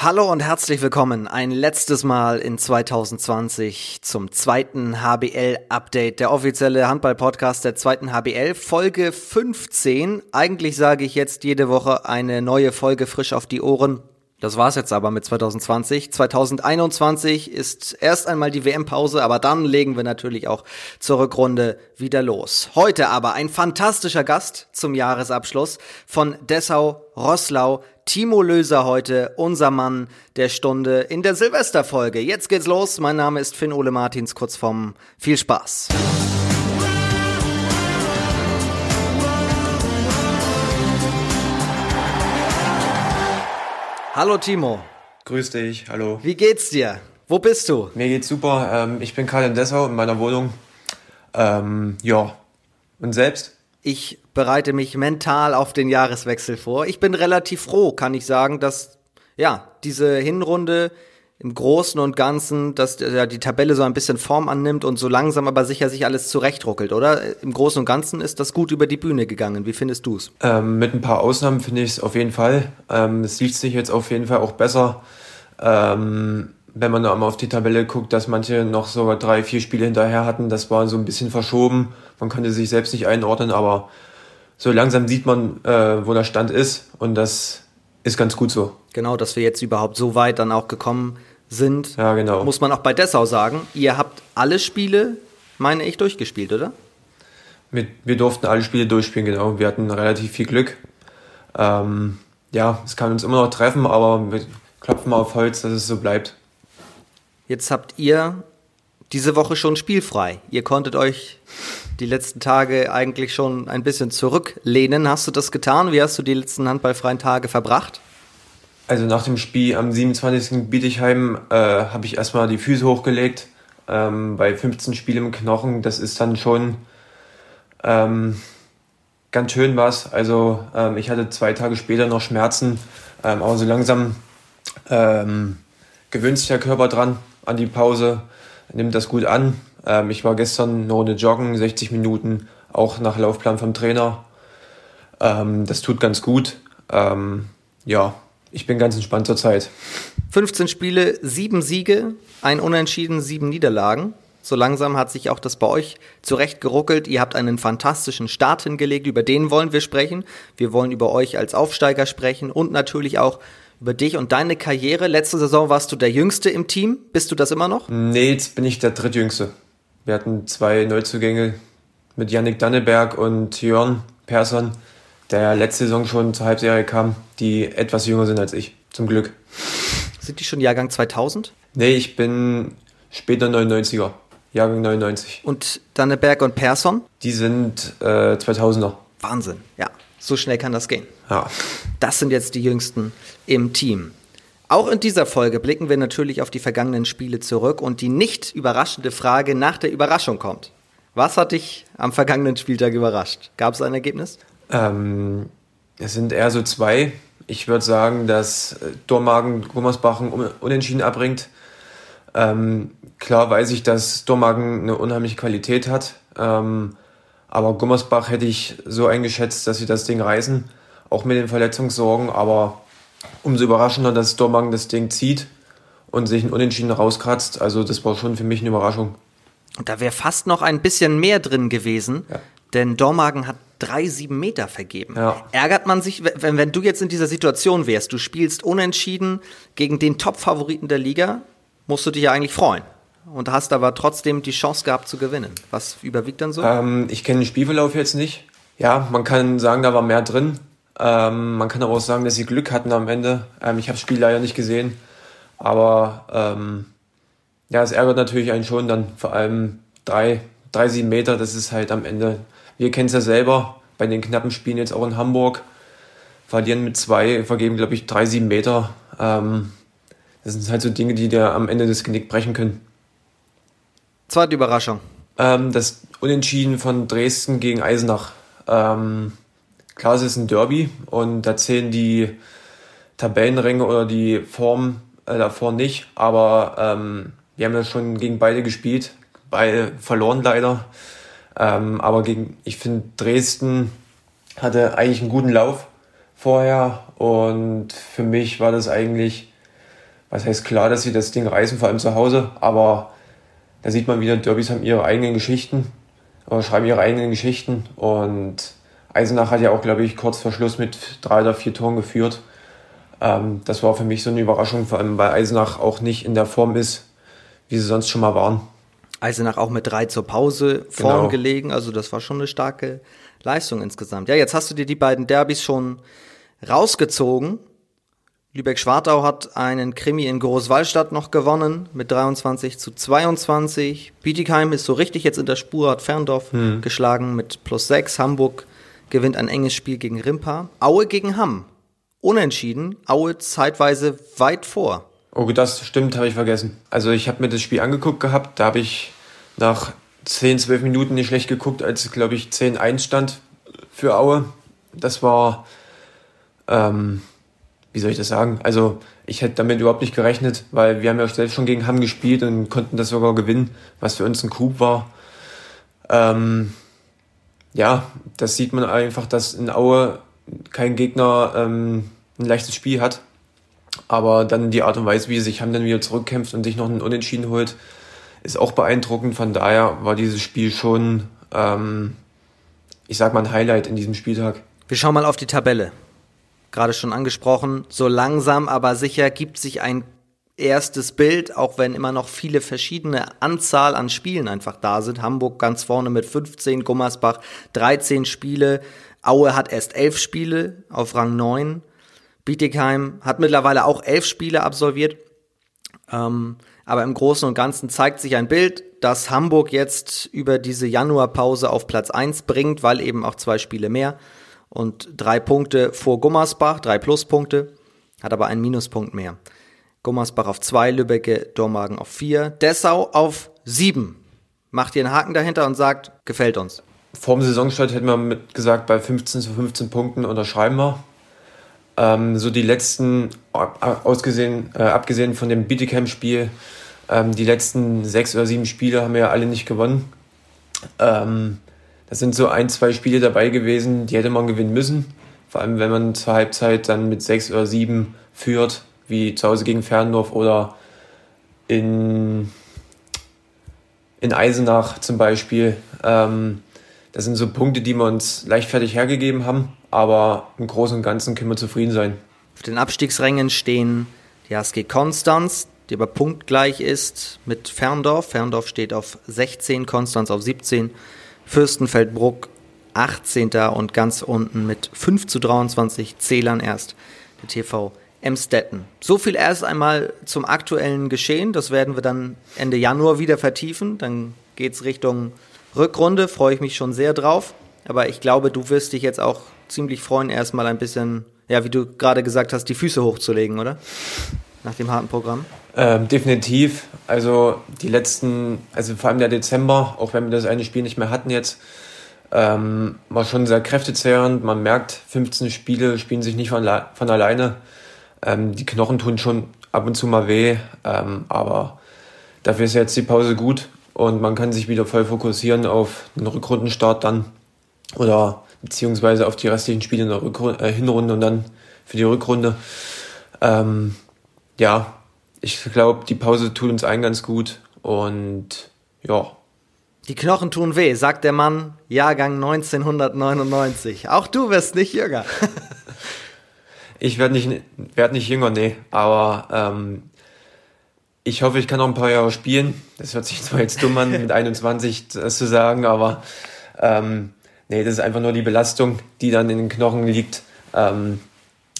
Hallo und herzlich willkommen ein letztes Mal in 2020 zum zweiten HBL-Update, der offizielle Handball-Podcast der zweiten HBL, Folge 15. Eigentlich sage ich jetzt jede Woche eine neue Folge frisch auf die Ohren. Das war's jetzt aber mit 2020. 2021 ist erst einmal die WM-Pause, aber dann legen wir natürlich auch zur Rückrunde wieder los. Heute aber ein fantastischer Gast zum Jahresabschluss von Dessau Rosslau. Timo Löser heute, unser Mann der Stunde in der Silvesterfolge. Jetzt geht's los. Mein Name ist Finn Ole Martins, kurz vom viel Spaß. Hallo Timo. Grüß dich, hallo. Wie geht's dir? Wo bist du? Mir geht's super. Ähm, ich bin gerade in Dessau in meiner Wohnung. Ähm, ja. Und selbst? Ich bereite mich mental auf den Jahreswechsel vor. Ich bin relativ froh, kann ich sagen, dass ja diese Hinrunde im Großen und Ganzen, dass ja, die Tabelle so ein bisschen Form annimmt und so langsam aber sicher sich alles zurechtruckelt, oder? Im Großen und Ganzen ist das gut über die Bühne gegangen. Wie findest du es? Ähm, mit ein paar Ausnahmen finde ich es auf jeden Fall. Ähm, es liest sich jetzt auf jeden Fall auch besser. Ähm, wenn man einmal auf die Tabelle guckt, dass manche noch sogar drei, vier Spiele hinterher hatten, das war so ein bisschen verschoben. Man konnte sich selbst nicht einordnen, aber so langsam sieht man, äh, wo der Stand ist und das ist ganz gut so. Genau, dass wir jetzt überhaupt so weit dann auch gekommen sind. Ja, genau. Muss man auch bei Dessau sagen. Ihr habt alle Spiele, meine ich, durchgespielt, oder? Wir, wir durften alle Spiele durchspielen, genau. Wir hatten relativ viel Glück. Ähm, ja, es kann uns immer noch treffen, aber wir klopfen mal auf Holz, dass es so bleibt. Jetzt habt ihr diese Woche schon spielfrei. Ihr konntet euch die letzten Tage eigentlich schon ein bisschen zurücklehnen. Hast du das getan? Wie hast du die letzten handballfreien Tage verbracht? Also nach dem Spiel am 27. Bietigheim äh, habe ich erstmal die Füße hochgelegt. Ähm, bei 15 Spielen im Knochen, das ist dann schon ähm, ganz schön was. Also ähm, ich hatte zwei Tage später noch Schmerzen, ähm, aber so langsam ähm, gewöhnt sich der Körper dran an die Pause, nimmt das gut an. Ähm, ich war gestern eine Runde joggen, 60 Minuten, auch nach Laufplan vom Trainer. Ähm, das tut ganz gut. Ähm, ja, ich bin ganz entspannt zur Zeit. 15 Spiele, sieben Siege, ein Unentschieden, sieben Niederlagen. So langsam hat sich auch das bei euch zurechtgeruckelt. Ihr habt einen fantastischen Start hingelegt, über den wollen wir sprechen. Wir wollen über euch als Aufsteiger sprechen und natürlich auch über dich und deine Karriere. Letzte Saison warst du der Jüngste im Team. Bist du das immer noch? Nee, jetzt bin ich der Drittjüngste. Wir hatten zwei Neuzugänge mit Yannick Danneberg und Jörn Persson der letzte Saison schon zur Halbserie kam, die etwas jünger sind als ich, zum Glück. Sind die schon Jahrgang 2000? Nee, ich bin später 99er, Jahrgang 99. Und Danneberg und Persson? Die sind äh, 2000er. Wahnsinn, ja. So schnell kann das gehen. Ja. Das sind jetzt die jüngsten im Team. Auch in dieser Folge blicken wir natürlich auf die vergangenen Spiele zurück und die nicht überraschende Frage nach der Überraschung kommt. Was hat dich am vergangenen Spieltag überrascht? Gab es ein Ergebnis? Ähm, es sind eher so zwei. Ich würde sagen, dass äh, Dormagen Gummersbachen unentschieden abbringt. Ähm, klar weiß ich, dass Dormagen eine unheimliche Qualität hat. Ähm, aber Gummersbach hätte ich so eingeschätzt, dass sie das Ding reißen. Auch mit den Verletzungssorgen. Aber umso überraschender, dass Dormagen das Ding zieht und sich ein Unentschieden rauskratzt. Also das war schon für mich eine Überraschung. Und da wäre fast noch ein bisschen mehr drin gewesen. Ja. Denn Dormagen hat drei, sieben Meter vergeben. Ja. Ärgert man sich, wenn, wenn du jetzt in dieser Situation wärst, du spielst unentschieden gegen den Top-Favoriten der Liga, musst du dich ja eigentlich freuen. Und hast aber trotzdem die Chance gehabt zu gewinnen. Was überwiegt dann so? Ähm, ich kenne den Spielverlauf jetzt nicht. Ja, man kann sagen, da war mehr drin. Ähm, man kann aber auch sagen, dass sie Glück hatten am Ende. Ähm, ich habe das Spiel leider nicht gesehen. Aber ähm, ja, es ärgert natürlich einen schon dann. Vor allem drei, drei, sieben Meter, das ist halt am Ende wir kennen es ja selber bei den knappen Spielen jetzt auch in Hamburg. Verlieren mit zwei, vergeben, glaube ich, drei, sieben Meter. Ähm, das sind halt so Dinge, die dir am Ende das Genick brechen können. Zweite Überraschung. Ähm, das Unentschieden von Dresden gegen Eisenach. Ähm, klar, es ist ein Derby und da zählen die Tabellenränge oder die Form äh, davor nicht, aber ähm, wir haben ja schon gegen beide gespielt, beide verloren leider. Ähm, aber gegen, ich finde, Dresden hatte eigentlich einen guten Lauf vorher und für mich war das eigentlich was heißt klar, dass sie das Ding reißen, vor allem zu Hause, aber da sieht man wieder, Derbys haben ihre eigenen Geschichten oder schreiben ihre eigenen Geschichten und Eisenach hat ja auch, glaube ich, kurz vor Schluss mit drei oder vier Toren geführt. Ähm, das war für mich so eine Überraschung, vor allem weil Eisenach auch nicht in der Form ist, wie sie sonst schon mal waren. Eisenach auch mit drei zur Pause vorn genau. gelegen, also das war schon eine starke Leistung insgesamt. Ja, jetzt hast du dir die beiden Derbys schon rausgezogen. Lübeck-Schwartau hat einen Krimi in Großwallstadt noch gewonnen mit 23 zu 22. Bietigheim ist so richtig jetzt in der Spur, hat Ferndorf hm. geschlagen mit plus 6. Hamburg gewinnt ein enges Spiel gegen Rimpa. Aue gegen Hamm. Unentschieden. Aue zeitweise weit vor. Oh, das stimmt, habe ich vergessen. Also ich habe mir das Spiel angeguckt gehabt. Da habe ich nach 10, 12 Minuten nicht schlecht geguckt, als glaube ich 10-1 stand für Aue. Das war, ähm, wie soll ich das sagen? Also ich hätte damit überhaupt nicht gerechnet, weil wir haben ja selbst schon gegen Hamm gespielt und konnten das sogar gewinnen, was für uns ein Coup war. Ähm, ja, das sieht man einfach, dass in Aue kein Gegner ähm, ein leichtes Spiel hat. Aber dann die Art und Weise, wie sich haben dann wieder zurückkämpft und sich noch einen Unentschieden holt, ist auch beeindruckend. Von daher war dieses Spiel schon, ähm, ich sag mal, ein Highlight in diesem Spieltag. Wir schauen mal auf die Tabelle. Gerade schon angesprochen, so langsam aber sicher gibt sich ein erstes Bild, auch wenn immer noch viele verschiedene Anzahl an Spielen einfach da sind. Hamburg ganz vorne mit 15, Gummersbach 13 Spiele, Aue hat erst 11 Spiele auf Rang 9, Bietigheim hat mittlerweile auch 11 Spiele absolviert. Ähm, aber im Großen und Ganzen zeigt sich ein Bild, das Hamburg jetzt über diese Januarpause auf Platz 1 bringt, weil eben auch zwei Spiele mehr und drei Punkte vor Gummersbach, drei Pluspunkte, hat aber einen Minuspunkt mehr. Gummersbach auf 2, Lübbecke, Dormagen auf 4, Dessau auf 7. Macht ihr einen Haken dahinter und sagt, gefällt uns. Vorm Saisonstart hätten wir mit gesagt, bei 15 zu 15 Punkten unterschreiben wir. Ähm, so die letzten, ausgesehen, äh, abgesehen von dem Bietigheim-Spiel, ähm, die letzten sechs oder sieben Spiele haben wir ja alle nicht gewonnen. Ähm, das sind so ein, zwei Spiele dabei gewesen, die hätte man gewinnen müssen. Vor allem, wenn man zur Halbzeit dann mit sechs oder sieben führt wie zu Hause gegen Ferndorf oder in, in Eisenach zum Beispiel. Ähm, das sind so Punkte, die wir uns leichtfertig hergegeben haben, aber im Großen und Ganzen können wir zufrieden sein. Auf den Abstiegsrängen stehen die HSG Konstanz, die aber punktgleich ist mit Ferndorf. Ferndorf steht auf 16, Konstanz auf 17, Fürstenfeldbruck 18. und ganz unten mit 5 zu 23 Zählern erst der TV Emstetten. So viel erst einmal zum aktuellen Geschehen. Das werden wir dann Ende Januar wieder vertiefen. Dann geht es Richtung Rückrunde. Freue ich mich schon sehr drauf. Aber ich glaube, du wirst dich jetzt auch ziemlich freuen, erstmal ein bisschen, ja, wie du gerade gesagt hast, die Füße hochzulegen, oder? Nach dem harten Programm. Ähm, definitiv. Also die letzten, also vor allem der Dezember, auch wenn wir das eine Spiel nicht mehr hatten jetzt, ähm, war schon sehr kräftezehrend. Man merkt, 15 Spiele spielen sich nicht von, von alleine. Ähm, die Knochen tun schon ab und zu mal weh, ähm, aber dafür ist jetzt die Pause gut und man kann sich wieder voll fokussieren auf den Rückrundenstart dann oder beziehungsweise auf die restlichen Spiele in der Rückrunde, äh, Hinrunde und dann für die Rückrunde. Ähm, ja, ich glaube, die Pause tut uns allen ganz gut und ja. Die Knochen tun weh, sagt der Mann, Jahrgang 1999. Auch du wirst nicht jünger. Ich werde nicht, werd nicht jünger, nee. Aber ähm, ich hoffe, ich kann noch ein paar Jahre spielen. Das hört sich zwar jetzt dumm an, mit 21 das zu sagen, aber ähm, nee, das ist einfach nur die Belastung, die dann in den Knochen liegt. Ähm,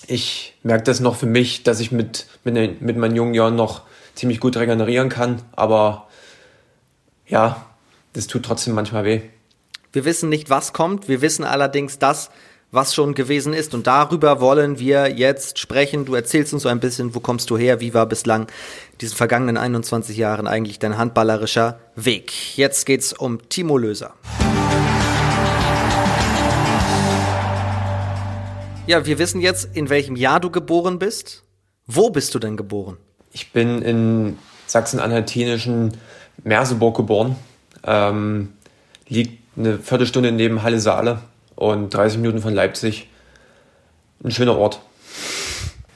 ich merke das noch für mich, dass ich mit, mit, mit meinen jungen Jahren noch ziemlich gut regenerieren kann, aber ja, das tut trotzdem manchmal weh. Wir wissen nicht, was kommt. Wir wissen allerdings, dass was schon gewesen ist. Und darüber wollen wir jetzt sprechen. Du erzählst uns so ein bisschen, wo kommst du her, wie war bislang diesen vergangenen 21 Jahren eigentlich dein handballerischer Weg. Jetzt geht's um Timo Löser. Ja, wir wissen jetzt, in welchem Jahr du geboren bist. Wo bist du denn geboren? Ich bin in Sachsen-Anhaltinischen Merseburg geboren. Ähm, liegt eine Viertelstunde neben Halle Saale und 30 Minuten von Leipzig. Ein schöner Ort.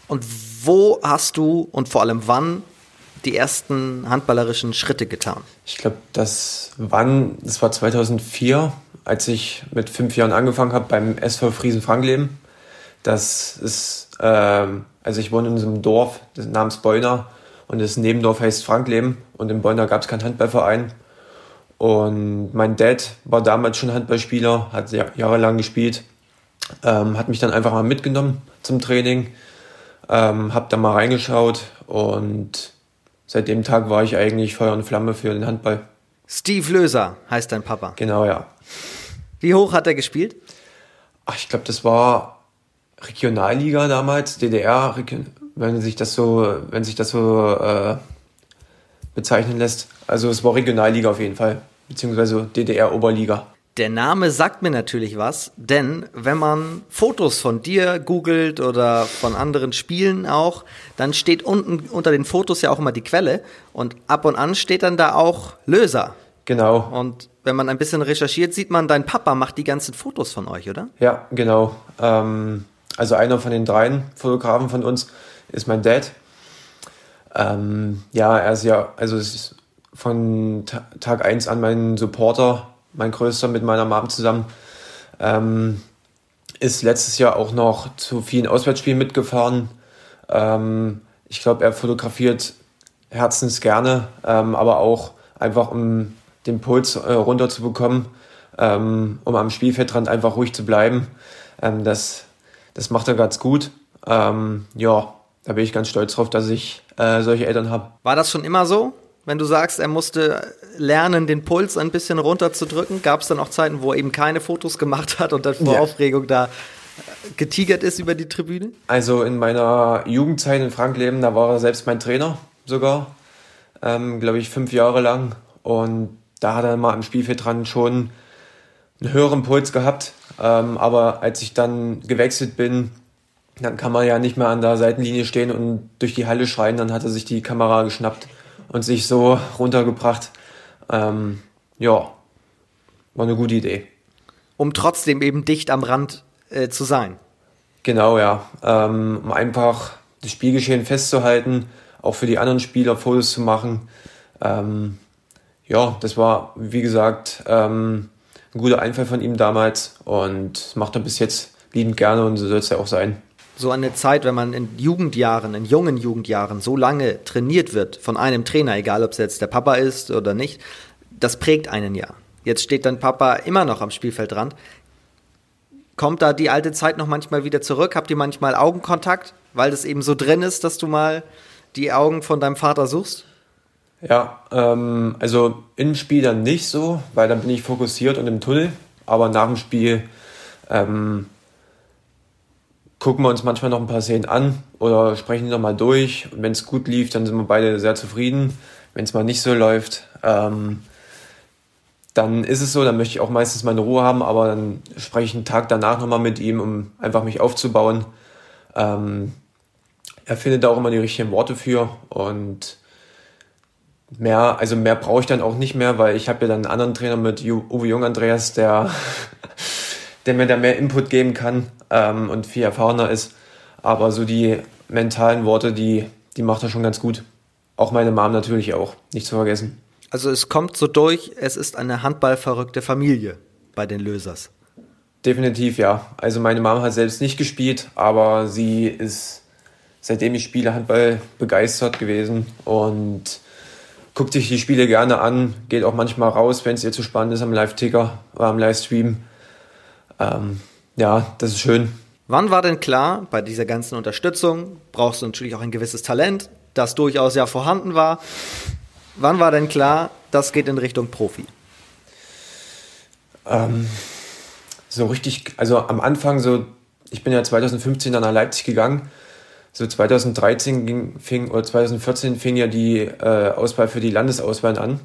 Und Wo hast du und vor allem wann die ersten handballerischen Schritte getan? Ich glaube, das wann, das war 2004, als ich mit fünf Jahren angefangen habe beim SV Friesen Frankleben. Das ist, ähm, also ich wohne in so einem Dorf namens Beuna und das Nebendorf heißt Frankleben und in Beuna gab es keinen Handballverein. Und mein Dad war damals schon Handballspieler, hat jahrelang gespielt, ähm, hat mich dann einfach mal mitgenommen zum Training, ähm, hab da mal reingeschaut und seit dem Tag war ich eigentlich Feuer und Flamme für den Handball. Steve Löser heißt dein Papa. Genau, ja. Wie hoch hat er gespielt? Ach, ich glaube, das war Regionalliga damals, DDR, wenn sich das so, wenn sich das so äh, bezeichnen lässt. Also es war Regionalliga auf jeden Fall, beziehungsweise DDR-Oberliga. Der Name sagt mir natürlich was, denn wenn man Fotos von dir googelt oder von anderen Spielen auch, dann steht unten unter den Fotos ja auch immer die Quelle und ab und an steht dann da auch Löser. Genau. Und wenn man ein bisschen recherchiert, sieht man, dein Papa macht die ganzen Fotos von euch, oder? Ja, genau. Ähm, also einer von den dreien Fotografen von uns ist mein Dad. Ähm, ja, er ist ja, also ist von Tag 1 an mein Supporter, mein größter mit meiner Mom zusammen. Ähm, ist letztes Jahr auch noch zu vielen Auswärtsspielen mitgefahren. Ähm, ich glaube, er fotografiert herzens gerne, ähm, aber auch einfach um den Puls äh, runterzubekommen, ähm, um am Spielfeldrand einfach ruhig zu bleiben. Ähm, das, das macht er ganz gut. Ähm, ja, da bin ich ganz stolz drauf, dass ich äh, solche Eltern habe. War das schon immer so? Wenn du sagst, er musste lernen, den Puls ein bisschen runterzudrücken, gab es dann auch Zeiten, wo er eben keine Fotos gemacht hat und dann vor ja. Aufregung da getigert ist über die Tribüne? Also in meiner Jugendzeit in Frankleben, da war er selbst mein Trainer sogar, ähm, glaube ich, fünf Jahre lang. Und da hat er mal am Spielfeld dran schon einen höheren Puls gehabt. Ähm, aber als ich dann gewechselt bin, dann kann man ja nicht mehr an der Seitenlinie stehen und durch die Halle schreien. Dann hat er sich die Kamera geschnappt und sich so runtergebracht. Ähm, ja, war eine gute Idee. Um trotzdem eben dicht am Rand äh, zu sein. Genau, ja. Ähm, um einfach das Spielgeschehen festzuhalten, auch für die anderen Spieler Fotos zu machen. Ähm, ja, das war, wie gesagt, ähm, ein guter Einfall von ihm damals und macht er bis jetzt liebend gerne und so soll es ja auch sein. So eine Zeit, wenn man in Jugendjahren, in jungen Jugendjahren so lange trainiert wird von einem Trainer, egal ob es jetzt der Papa ist oder nicht, das prägt einen ja. Jetzt steht dein Papa immer noch am Spielfeldrand. Kommt da die alte Zeit noch manchmal wieder zurück? Habt ihr manchmal Augenkontakt, weil das eben so drin ist, dass du mal die Augen von deinem Vater suchst? Ja, ähm, also im Spiel dann nicht so, weil dann bin ich fokussiert und im Tunnel. Aber nach dem Spiel ähm, gucken wir uns manchmal noch ein paar Szenen an oder sprechen die nochmal durch. Und wenn es gut lief, dann sind wir beide sehr zufrieden. Wenn es mal nicht so läuft, ähm, dann ist es so, dann möchte ich auch meistens meine Ruhe haben, aber dann spreche ich einen Tag danach nochmal mit ihm, um einfach mich aufzubauen. Ähm, er findet da auch immer die richtigen Worte für und mehr, also mehr brauche ich dann auch nicht mehr, weil ich habe ja dann einen anderen Trainer mit Uwe Jung Andreas, der, der mir da mehr Input geben kann ähm, und viel erfahrener ist. Aber so die mentalen Worte, die, die macht er schon ganz gut. Auch meine Mom natürlich auch, nicht zu vergessen. Also es kommt so durch, es ist eine handballverrückte Familie bei den Lösers. Definitiv, ja. Also meine Mom hat selbst nicht gespielt, aber sie ist, seitdem ich spiele, Handball begeistert gewesen und guckt sich die Spiele gerne an, geht auch manchmal raus, wenn es ihr zu spannend ist am Live-Ticker oder am Livestream. Ähm, ja, das ist schön. Wann war denn klar, bei dieser ganzen Unterstützung brauchst du natürlich auch ein gewisses Talent, das durchaus ja vorhanden war. Wann war denn klar, das geht in Richtung Profi? Ähm, so richtig, also am Anfang so, ich bin ja 2015 dann nach Leipzig gegangen so 2013 ging, fing, oder 2014 fing ja die äh, Auswahl für die Landesauswahl an,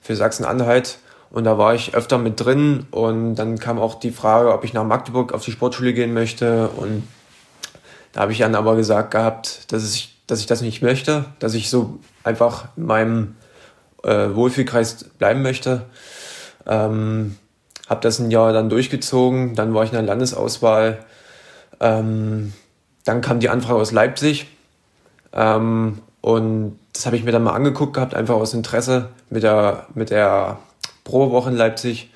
für Sachsen-Anhalt. Und da war ich öfter mit drin und dann kam auch die Frage, ob ich nach Magdeburg auf die Sportschule gehen möchte. Und da habe ich dann aber gesagt gehabt, dass ich, dass ich das nicht möchte, dass ich so einfach in meinem äh, Wohlfühlkreis bleiben möchte. Ähm, habe das ein Jahr dann durchgezogen, dann war ich in der Landesauswahl. Ähm, dann kam die Anfrage aus Leipzig Ähm, und das habe ich mir dann mal angeguckt gehabt, einfach aus Interesse mit der, mit der Probewoche in Leipzig.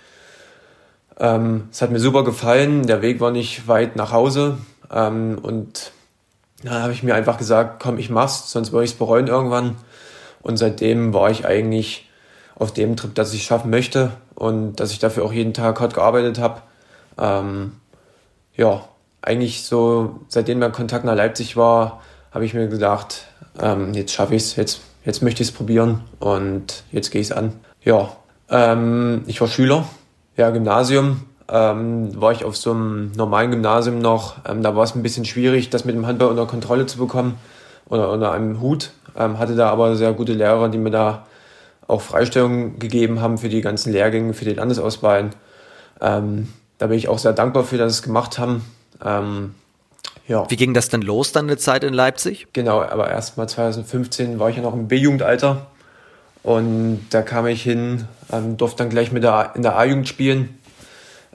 Ähm, es hat mir super gefallen, der Weg war nicht weit nach Hause. Ähm, und dann habe ich mir einfach gesagt, komm, ich mach's, sonst würde ich es bereuen irgendwann. Und seitdem war ich eigentlich auf dem Trip, dass ich es schaffen möchte und dass ich dafür auch jeden Tag hart gearbeitet habe. Ähm, ja, eigentlich so, seitdem mein Kontakt nach Leipzig war, habe ich mir gedacht, ähm, jetzt schaffe ich es, jetzt, jetzt möchte ich es probieren und jetzt gehe ich es an. Ja, ähm, ich war Schüler, ja, Gymnasium, ähm, war ich auf so einem normalen Gymnasium noch. Ähm, da war es ein bisschen schwierig, das mit dem Handball unter Kontrolle zu bekommen oder unter einem Hut. Ähm, hatte da aber sehr gute Lehrer, die mir da auch Freistellungen gegeben haben für die ganzen Lehrgänge, für die Landesauswahlen. Ähm, da bin ich auch sehr dankbar für, dass sie es gemacht haben. Ähm, ja. Wie ging das denn los, dann eine Zeit in Leipzig? Genau, aber erst mal 2015 war ich ja noch im B-Jugendalter. Und da kam ich hin, ähm, durfte dann gleich mit der, in der A-Jugend spielen,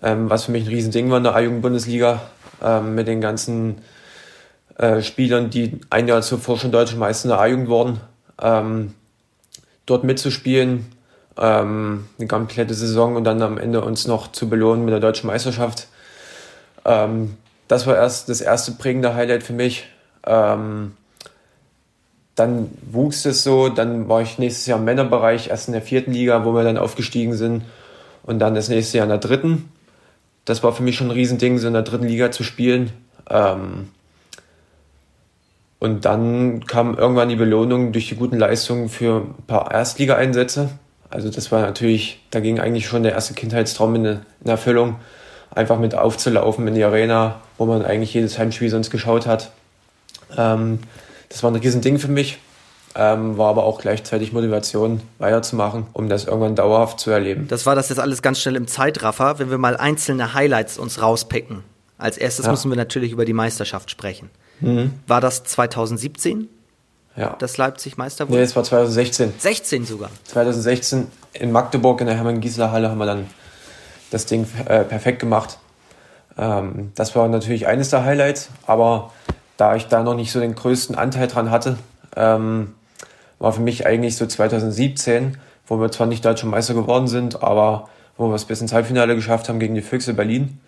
ähm, was für mich ein Riesending war in der A-Jugend-Bundesliga, ähm, mit den ganzen äh, Spielern, die ein Jahr zuvor schon deutsche Meister in der A-Jugend wurden. Ähm, dort mitzuspielen, ähm, eine komplette Saison und dann am Ende uns noch zu belohnen mit der deutschen Meisterschaft. Ähm, das war erst das erste prägende Highlight für mich. Ähm, dann wuchs es so, dann war ich nächstes Jahr im Männerbereich, erst in der vierten Liga, wo wir dann aufgestiegen sind und dann das nächste Jahr in der dritten. Das war für mich schon ein Riesending, so in der dritten Liga zu spielen. Ähm, und dann kam irgendwann die Belohnung durch die guten Leistungen für ein paar Erstligaeinsätze. Also das war natürlich, da ging eigentlich schon der erste Kindheitstraum in, in Erfüllung, einfach mit aufzulaufen in die Arena, wo man eigentlich jedes Heimspiel sonst geschaut hat. Ähm, das war ein Riesending für mich, ähm, war aber auch gleichzeitig Motivation, weiterzumachen, um das irgendwann dauerhaft zu erleben. Das war das jetzt alles ganz schnell im Zeitraffer, wenn wir mal einzelne Highlights uns rauspicken. Als erstes ja. müssen wir natürlich über die Meisterschaft sprechen. Mhm. War das 2017? Ja. Dass Leipzig Meister wurde? Nee, es war 2016. 16 sogar. 2016 in Magdeburg in der Hermann-Giesler-Halle haben wir dann das Ding äh, perfekt gemacht. Ähm, das war natürlich eines der Highlights, aber da ich da noch nicht so den größten Anteil dran hatte, ähm, war für mich eigentlich so 2017, wo wir zwar nicht deutscher Meister geworden sind, aber wo wir es bis ins Halbfinale geschafft haben gegen die Füchse Berlin,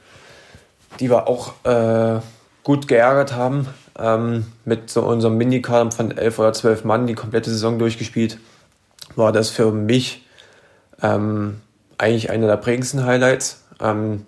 die wir auch äh, gut geärgert haben. Ähm, mit so unserem Minikader von elf oder zwölf Mann die komplette Saison durchgespielt, war das für mich ähm, eigentlich einer der prägendsten Highlights. Ähm,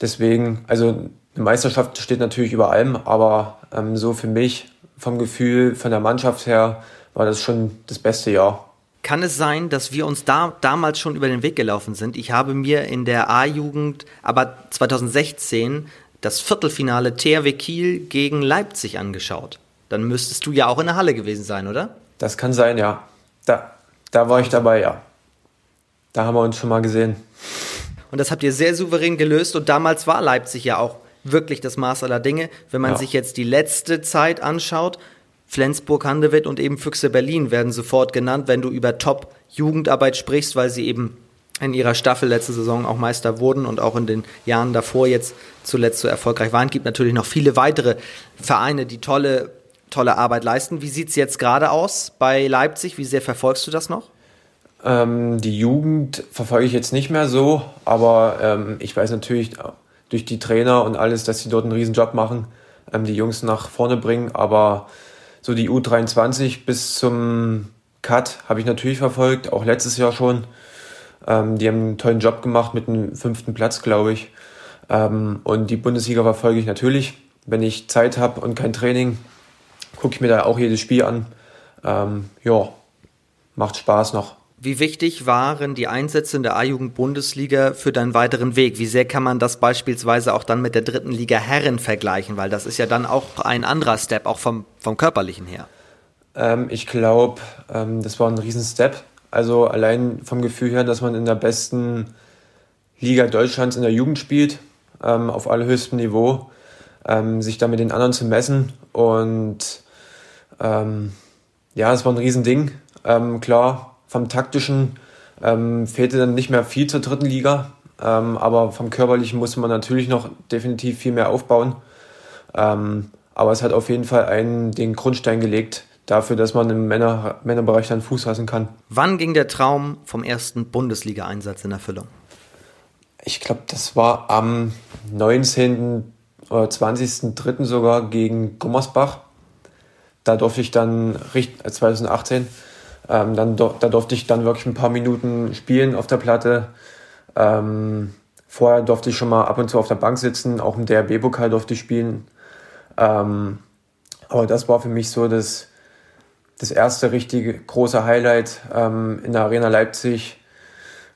deswegen, also eine Meisterschaft steht natürlich über allem, aber ähm, so für mich vom Gefühl, von der Mannschaft her, war das schon das beste Jahr. Kann es sein, dass wir uns da damals schon über den Weg gelaufen sind? Ich habe mir in der A-Jugend, aber 2016 das Viertelfinale THW Kiel gegen Leipzig angeschaut. Dann müsstest du ja auch in der Halle gewesen sein, oder? Das kann sein, ja. Da, da war ich dabei, ja. Da haben wir uns schon mal gesehen. Und das habt ihr sehr souverän gelöst und damals war Leipzig ja auch wirklich das Maß aller Dinge. Wenn man ja. sich jetzt die letzte Zeit anschaut, Flensburg, Handewitt und eben Füchse Berlin werden sofort genannt, wenn du über Top-Jugendarbeit sprichst, weil sie eben in ihrer Staffel letzte Saison auch Meister wurden und auch in den Jahren davor jetzt zuletzt so erfolgreich waren. Es gibt natürlich noch viele weitere Vereine, die tolle, tolle Arbeit leisten. Wie sieht es jetzt gerade aus bei Leipzig? Wie sehr verfolgst du das noch? Ähm, die Jugend verfolge ich jetzt nicht mehr so, aber ähm, ich weiß natürlich durch die Trainer und alles, dass sie dort einen riesen Job machen, ähm, die Jungs nach vorne bringen. Aber so die U23 bis zum Cut habe ich natürlich verfolgt, auch letztes Jahr schon. Ähm, die haben einen tollen Job gemacht mit einem fünften Platz, glaube ich. Ähm, und die Bundesliga verfolge ich natürlich. Wenn ich Zeit habe und kein Training, gucke ich mir da auch jedes Spiel an. Ähm, ja, macht Spaß noch. Wie wichtig waren die Einsätze in der A-Jugend-Bundesliga für deinen weiteren Weg? Wie sehr kann man das beispielsweise auch dann mit der dritten Liga Herren vergleichen? Weil das ist ja dann auch ein anderer Step, auch vom, vom körperlichen her. Ähm, ich glaube, ähm, das war ein Riesen-Step. Also allein vom Gefühl her, dass man in der besten Liga Deutschlands in der Jugend spielt, ähm, auf allerhöchstem Niveau, ähm, sich da mit den anderen zu messen. Und ähm, ja, es war ein Riesending. Ähm, klar, vom taktischen ähm, fehlte dann nicht mehr viel zur dritten Liga, ähm, aber vom körperlichen musste man natürlich noch definitiv viel mehr aufbauen. aber Aber es hat auf jeden Fall einen, den Grundstein gelegt dafür, dass man im Männer, Männerbereich dann Fuß fassen kann. Wann ging der Traum vom ersten Bundesliga-Einsatz in Erfüllung? Ich glaube, das war am 19. oder 20.03. sogar gegen Gummersbach. Da durfte ich dann, 2018, äh, ähm, dann, da durfte ich dann wirklich ein paar Minuten spielen auf der Platte. Ähm, vorher durfte ich schon mal ab und zu auf der Bank sitzen, auch im DRB-Pokal durfte ich spielen. Ähm, aber das war für mich so das, das erste richtige große Highlight ähm, in der Arena Leipzig.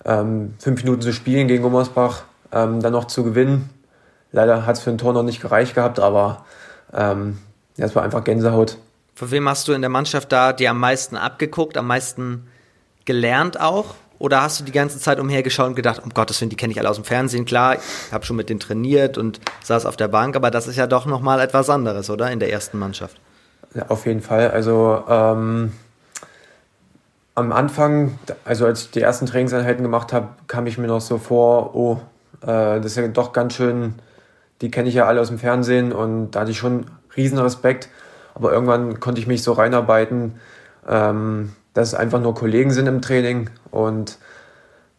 Ähm, fünf Minuten zu spielen gegen Gummersbach, ähm, dann noch zu gewinnen. Leider hat es für ein Tor noch nicht gereicht gehabt, aber ähm, ja, es war einfach Gänsehaut. Von wem hast du in der Mannschaft da dir am meisten abgeguckt, am meisten gelernt auch? Oder hast du die ganze Zeit umhergeschaut und gedacht, um Gottes Willen, die kenne ich alle aus dem Fernsehen, klar, ich habe schon mit denen trainiert und saß auf der Bank, aber das ist ja doch nochmal etwas anderes, oder? In der ersten Mannschaft. Ja, auf jeden Fall. Also ähm, am Anfang, also als ich die ersten Trainingseinheiten gemacht habe, kam ich mir noch so vor, oh, äh, das ist ja doch ganz schön, die kenne ich ja alle aus dem Fernsehen und da hatte ich schon riesen Respekt. Aber irgendwann konnte ich mich so reinarbeiten, ähm, dass es einfach nur Kollegen sind im Training. Und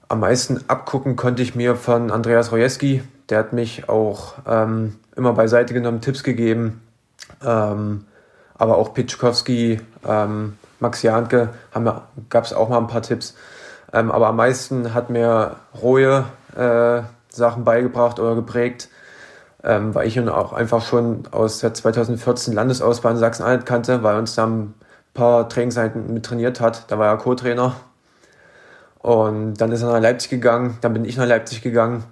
am meisten abgucken konnte ich mir von Andreas Rojewski. Der hat mich auch ähm, immer beiseite genommen, Tipps gegeben. Ähm, aber auch Pitschkowski, ähm, Max Janke, gab es auch mal ein paar Tipps. Ähm, aber am meisten hat mir Roje äh, Sachen beigebracht oder geprägt, ähm, weil ich ihn auch einfach schon aus der 2014 Landesauswahl in Sachsen-Anhalt kannte, weil uns da ein paar Trainingseinheiten mit trainiert hat. Da war er Co-Trainer. Und dann ist er nach Leipzig gegangen, dann bin ich nach Leipzig gegangen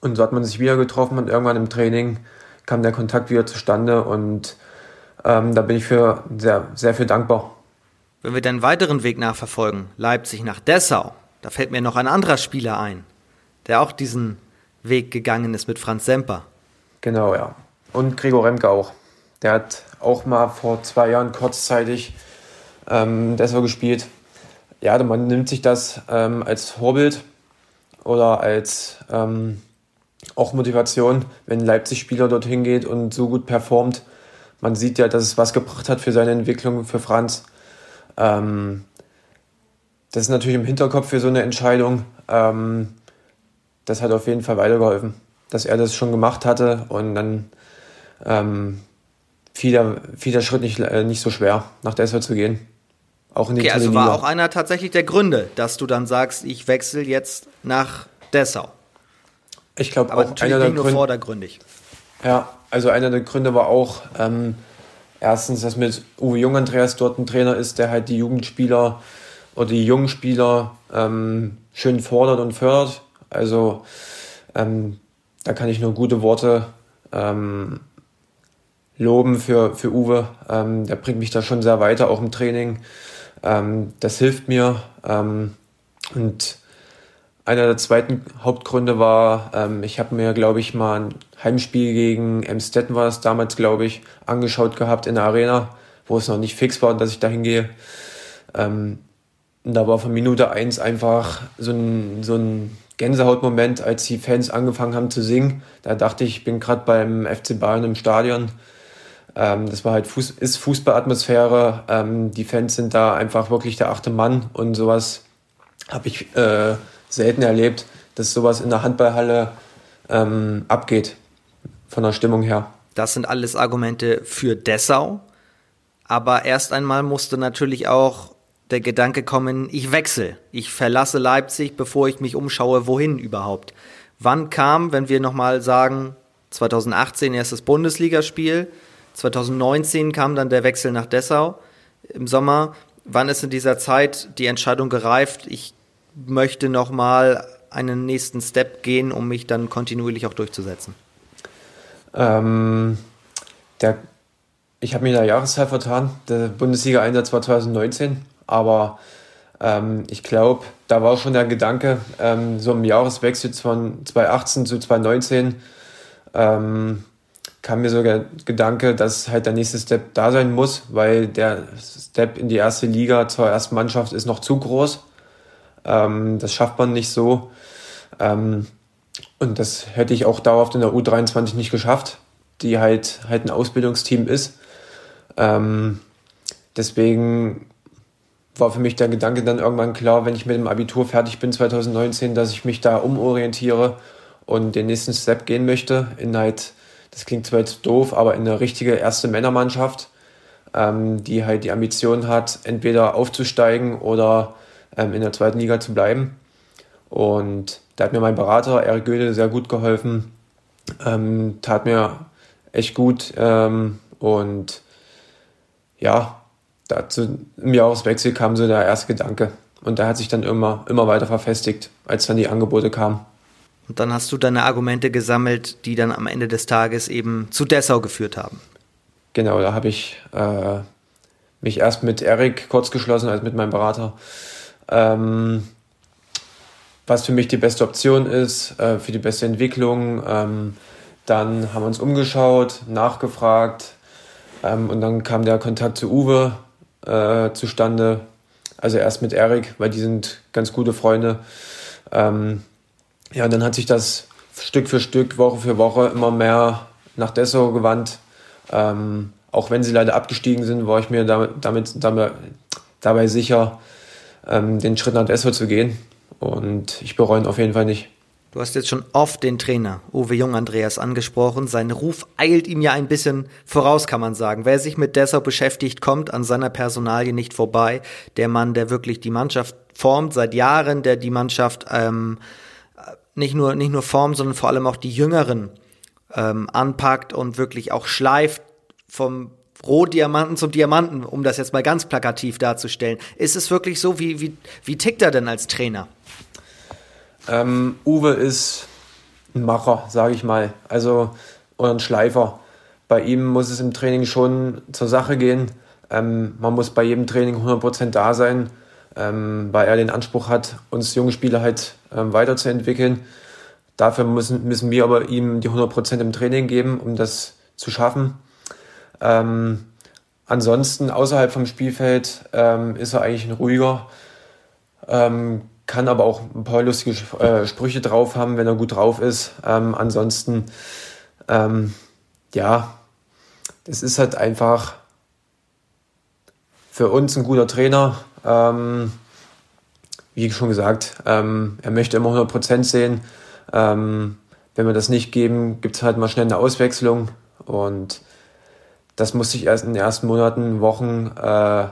und so hat man sich wieder getroffen und irgendwann im Training kam der Kontakt wieder zustande und ähm, da bin ich für sehr, sehr viel dankbar. Wenn wir den weiteren Weg nachverfolgen, Leipzig nach Dessau, da fällt mir noch ein anderer Spieler ein, der auch diesen Weg gegangen ist mit Franz Semper. Genau, ja. Und Gregor Remke auch. Der hat auch mal vor zwei Jahren kurzzeitig ähm, Dessau gespielt. Ja, man nimmt sich das ähm, als Vorbild oder als ähm, auch Motivation, wenn Leipzig-Spieler dorthin geht und so gut performt man sieht ja, dass es was gebracht hat für seine Entwicklung, für Franz. Ähm, das ist natürlich im Hinterkopf für so eine Entscheidung. Ähm, das hat auf jeden Fall weitergeholfen, dass er das schon gemacht hatte und dann ähm, fiel, der, fiel der Schritt nicht, äh, nicht so schwer, nach Dessau zu gehen. Auch in die okay, also war auch einer tatsächlich der Gründe, dass du dann sagst, ich wechsle jetzt nach Dessau. Ich glaube auch einer der Gründe. vordergründig. Ja, also einer der Gründe war auch, ähm, erstens, dass mit Uwe Jung Andreas dort ein Trainer ist, der halt die Jugendspieler oder die jungen Spieler ähm, schön fordert und fördert. Also ähm, da kann ich nur gute Worte ähm, loben für, für Uwe. Ähm, der bringt mich da schon sehr weiter, auch im Training. Ähm, das hilft mir. Ähm, und einer der zweiten Hauptgründe war, ähm, ich habe mir, glaube ich, mal ein Heimspiel gegen Emstetten war es damals, glaube ich, angeschaut gehabt in der Arena, wo es noch nicht fix war, dass ich da hingehe. Ähm, und da war von Minute eins einfach so ein, so ein Gänsehautmoment, als die Fans angefangen haben zu singen. Da dachte ich, ich bin gerade beim FC Bayern im Stadion. Ähm, das war halt Fuß, ist Fußballatmosphäre. Ähm, die Fans sind da einfach wirklich der achte Mann und sowas habe ich äh, selten erlebt, dass sowas in der Handballhalle ähm, abgeht, von der Stimmung her. Das sind alles Argumente für Dessau. Aber erst einmal musste natürlich auch der Gedanke kommen, ich wechsle. Ich verlasse Leipzig, bevor ich mich umschaue, wohin überhaupt. Wann kam, wenn wir nochmal sagen, 2018 erstes Bundesligaspiel, 2019 kam dann der Wechsel nach Dessau im Sommer. Wann ist in dieser Zeit die Entscheidung gereift, ich möchte nochmal einen nächsten Step gehen, um mich dann kontinuierlich auch durchzusetzen? Ähm, der, ich habe mir in der Jahreszahl vertan. Der Bundesliga-Einsatz war 2019, aber ähm, ich glaube, da war schon der Gedanke, ähm, so im Jahreswechsel von 2018 zu 2019 ähm, kam mir sogar der Gedanke, dass halt der nächste Step da sein muss, weil der Step in die erste Liga zur ersten Mannschaft ist noch zu groß. Ähm, das schafft man nicht so. Ähm, und das hätte ich auch dauerhaft in der U23 nicht geschafft. die halt, halt ein Ausbildungsteam ist. Ähm, deswegen war für mich der Gedanke dann irgendwann klar, wenn ich mit dem Abitur fertig bin 2019, dass ich mich da umorientiere und den nächsten Step gehen möchte in halt, das klingt zwar jetzt doof, aber in eine richtige erste Männermannschaft, ähm, die halt die Ambition hat, entweder aufzusteigen oder ähm, in der zweiten Liga zu bleiben. Und da hat mir mein Berater, Erik Göde, sehr gut geholfen, ähm, tat mir echt gut ähm, und ja, dazu im Jahreswechsel kam so der erste Gedanke. Und da hat sich dann immer, immer weiter verfestigt, als dann die Angebote kamen. Und dann hast du deine Argumente gesammelt, die dann am Ende des Tages eben zu Dessau geführt haben. Genau, da habe ich äh, mich erst mit Erik kurz geschlossen, als mit meinem Berater. Ähm, was für mich die beste Option ist, äh, für die beste Entwicklung. Ähm, dann haben wir uns umgeschaut, nachgefragt ähm, und dann kam der Kontakt zu Uwe äh, zustande. Also erst mit Erik, weil die sind ganz gute Freunde. Ähm, ja, und dann hat sich das Stück für Stück, Woche für Woche immer mehr nach Dessau gewandt. Ähm, auch wenn sie leider abgestiegen sind, war ich mir damit, damit, damit dabei sicher, ähm, den Schritt nach Dessau zu gehen. Und ich bereue ihn auf jeden Fall nicht. Du hast jetzt schon oft den Trainer Uwe Jung Andreas angesprochen. Sein Ruf eilt ihm ja ein bisschen voraus, kann man sagen. Wer sich mit Dessau beschäftigt, kommt an seiner Personalie nicht vorbei. Der Mann, der wirklich die Mannschaft formt seit Jahren, der die Mannschaft ähm, nicht nur nicht nur formt, sondern vor allem auch die Jüngeren ähm, anpackt und wirklich auch schleift vom Rohdiamanten zum Diamanten, um das jetzt mal ganz plakativ darzustellen. Ist es wirklich so? Wie, wie, wie tickt er denn als Trainer? Ähm, Uwe ist ein Macher, sage ich mal. Also, oder ein Schleifer. Bei ihm muss es im Training schon zur Sache gehen. Ähm, man muss bei jedem Training 100% da sein, ähm, weil er den Anspruch hat, uns junge Spieler halt ähm, weiterzuentwickeln. Dafür müssen, müssen wir aber ihm die 100% im Training geben, um das zu schaffen. Ähm, ansonsten außerhalb vom Spielfeld ähm, ist er eigentlich ein ruhiger, ähm, kann aber auch ein paar lustige äh, Sprüche drauf haben, wenn er gut drauf ist. Ähm, ansonsten, ähm, ja, das ist halt einfach für uns ein guter Trainer. Ähm, wie schon gesagt, ähm, er möchte immer 100% sehen. Ähm, wenn wir das nicht geben, gibt es halt mal schnell eine Auswechslung. Und das musste ich erst in den ersten Monaten, Wochen äh,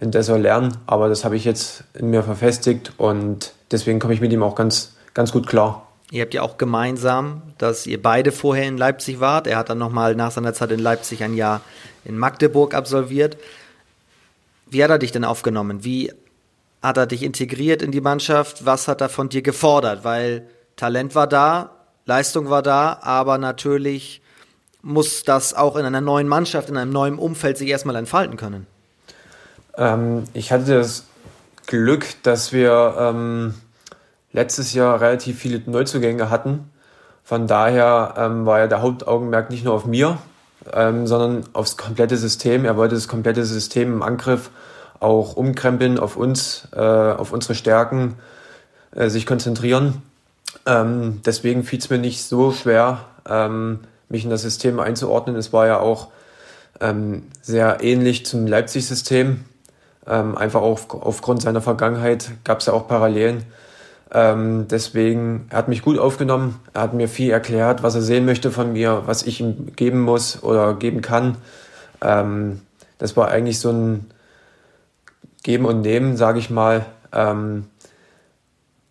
in Dessau lernen, aber das habe ich jetzt in mir verfestigt und deswegen komme ich mit ihm auch ganz, ganz gut klar. Ihr habt ja auch gemeinsam, dass ihr beide vorher in Leipzig wart. Er hat dann nochmal nach seiner Zeit in Leipzig ein Jahr in Magdeburg absolviert. Wie hat er dich denn aufgenommen? Wie hat er dich integriert in die Mannschaft? Was hat er von dir gefordert? Weil Talent war da, Leistung war da, aber natürlich muss das auch in einer neuen Mannschaft, in einem neuen Umfeld sich erstmal entfalten können. Ähm, ich hatte das Glück, dass wir ähm, letztes Jahr relativ viele Neuzugänge hatten. Von daher ähm, war ja der Hauptaugenmerk nicht nur auf mir, ähm, sondern aufs komplette System. Er wollte das komplette System im Angriff auch umkrempeln, auf uns, äh, auf unsere Stärken äh, sich konzentrieren. Ähm, deswegen fiel es mir nicht so schwer, ähm, mich in das System einzuordnen. Es war ja auch ähm, sehr ähnlich zum Leipzig-System. Ähm, einfach auch aufgrund seiner Vergangenheit gab es ja auch Parallelen. Ähm, deswegen, er hat mich gut aufgenommen. Er hat mir viel erklärt, was er sehen möchte von mir, was ich ihm geben muss oder geben kann. Ähm, das war eigentlich so ein Geben und Nehmen, sage ich mal. Ähm,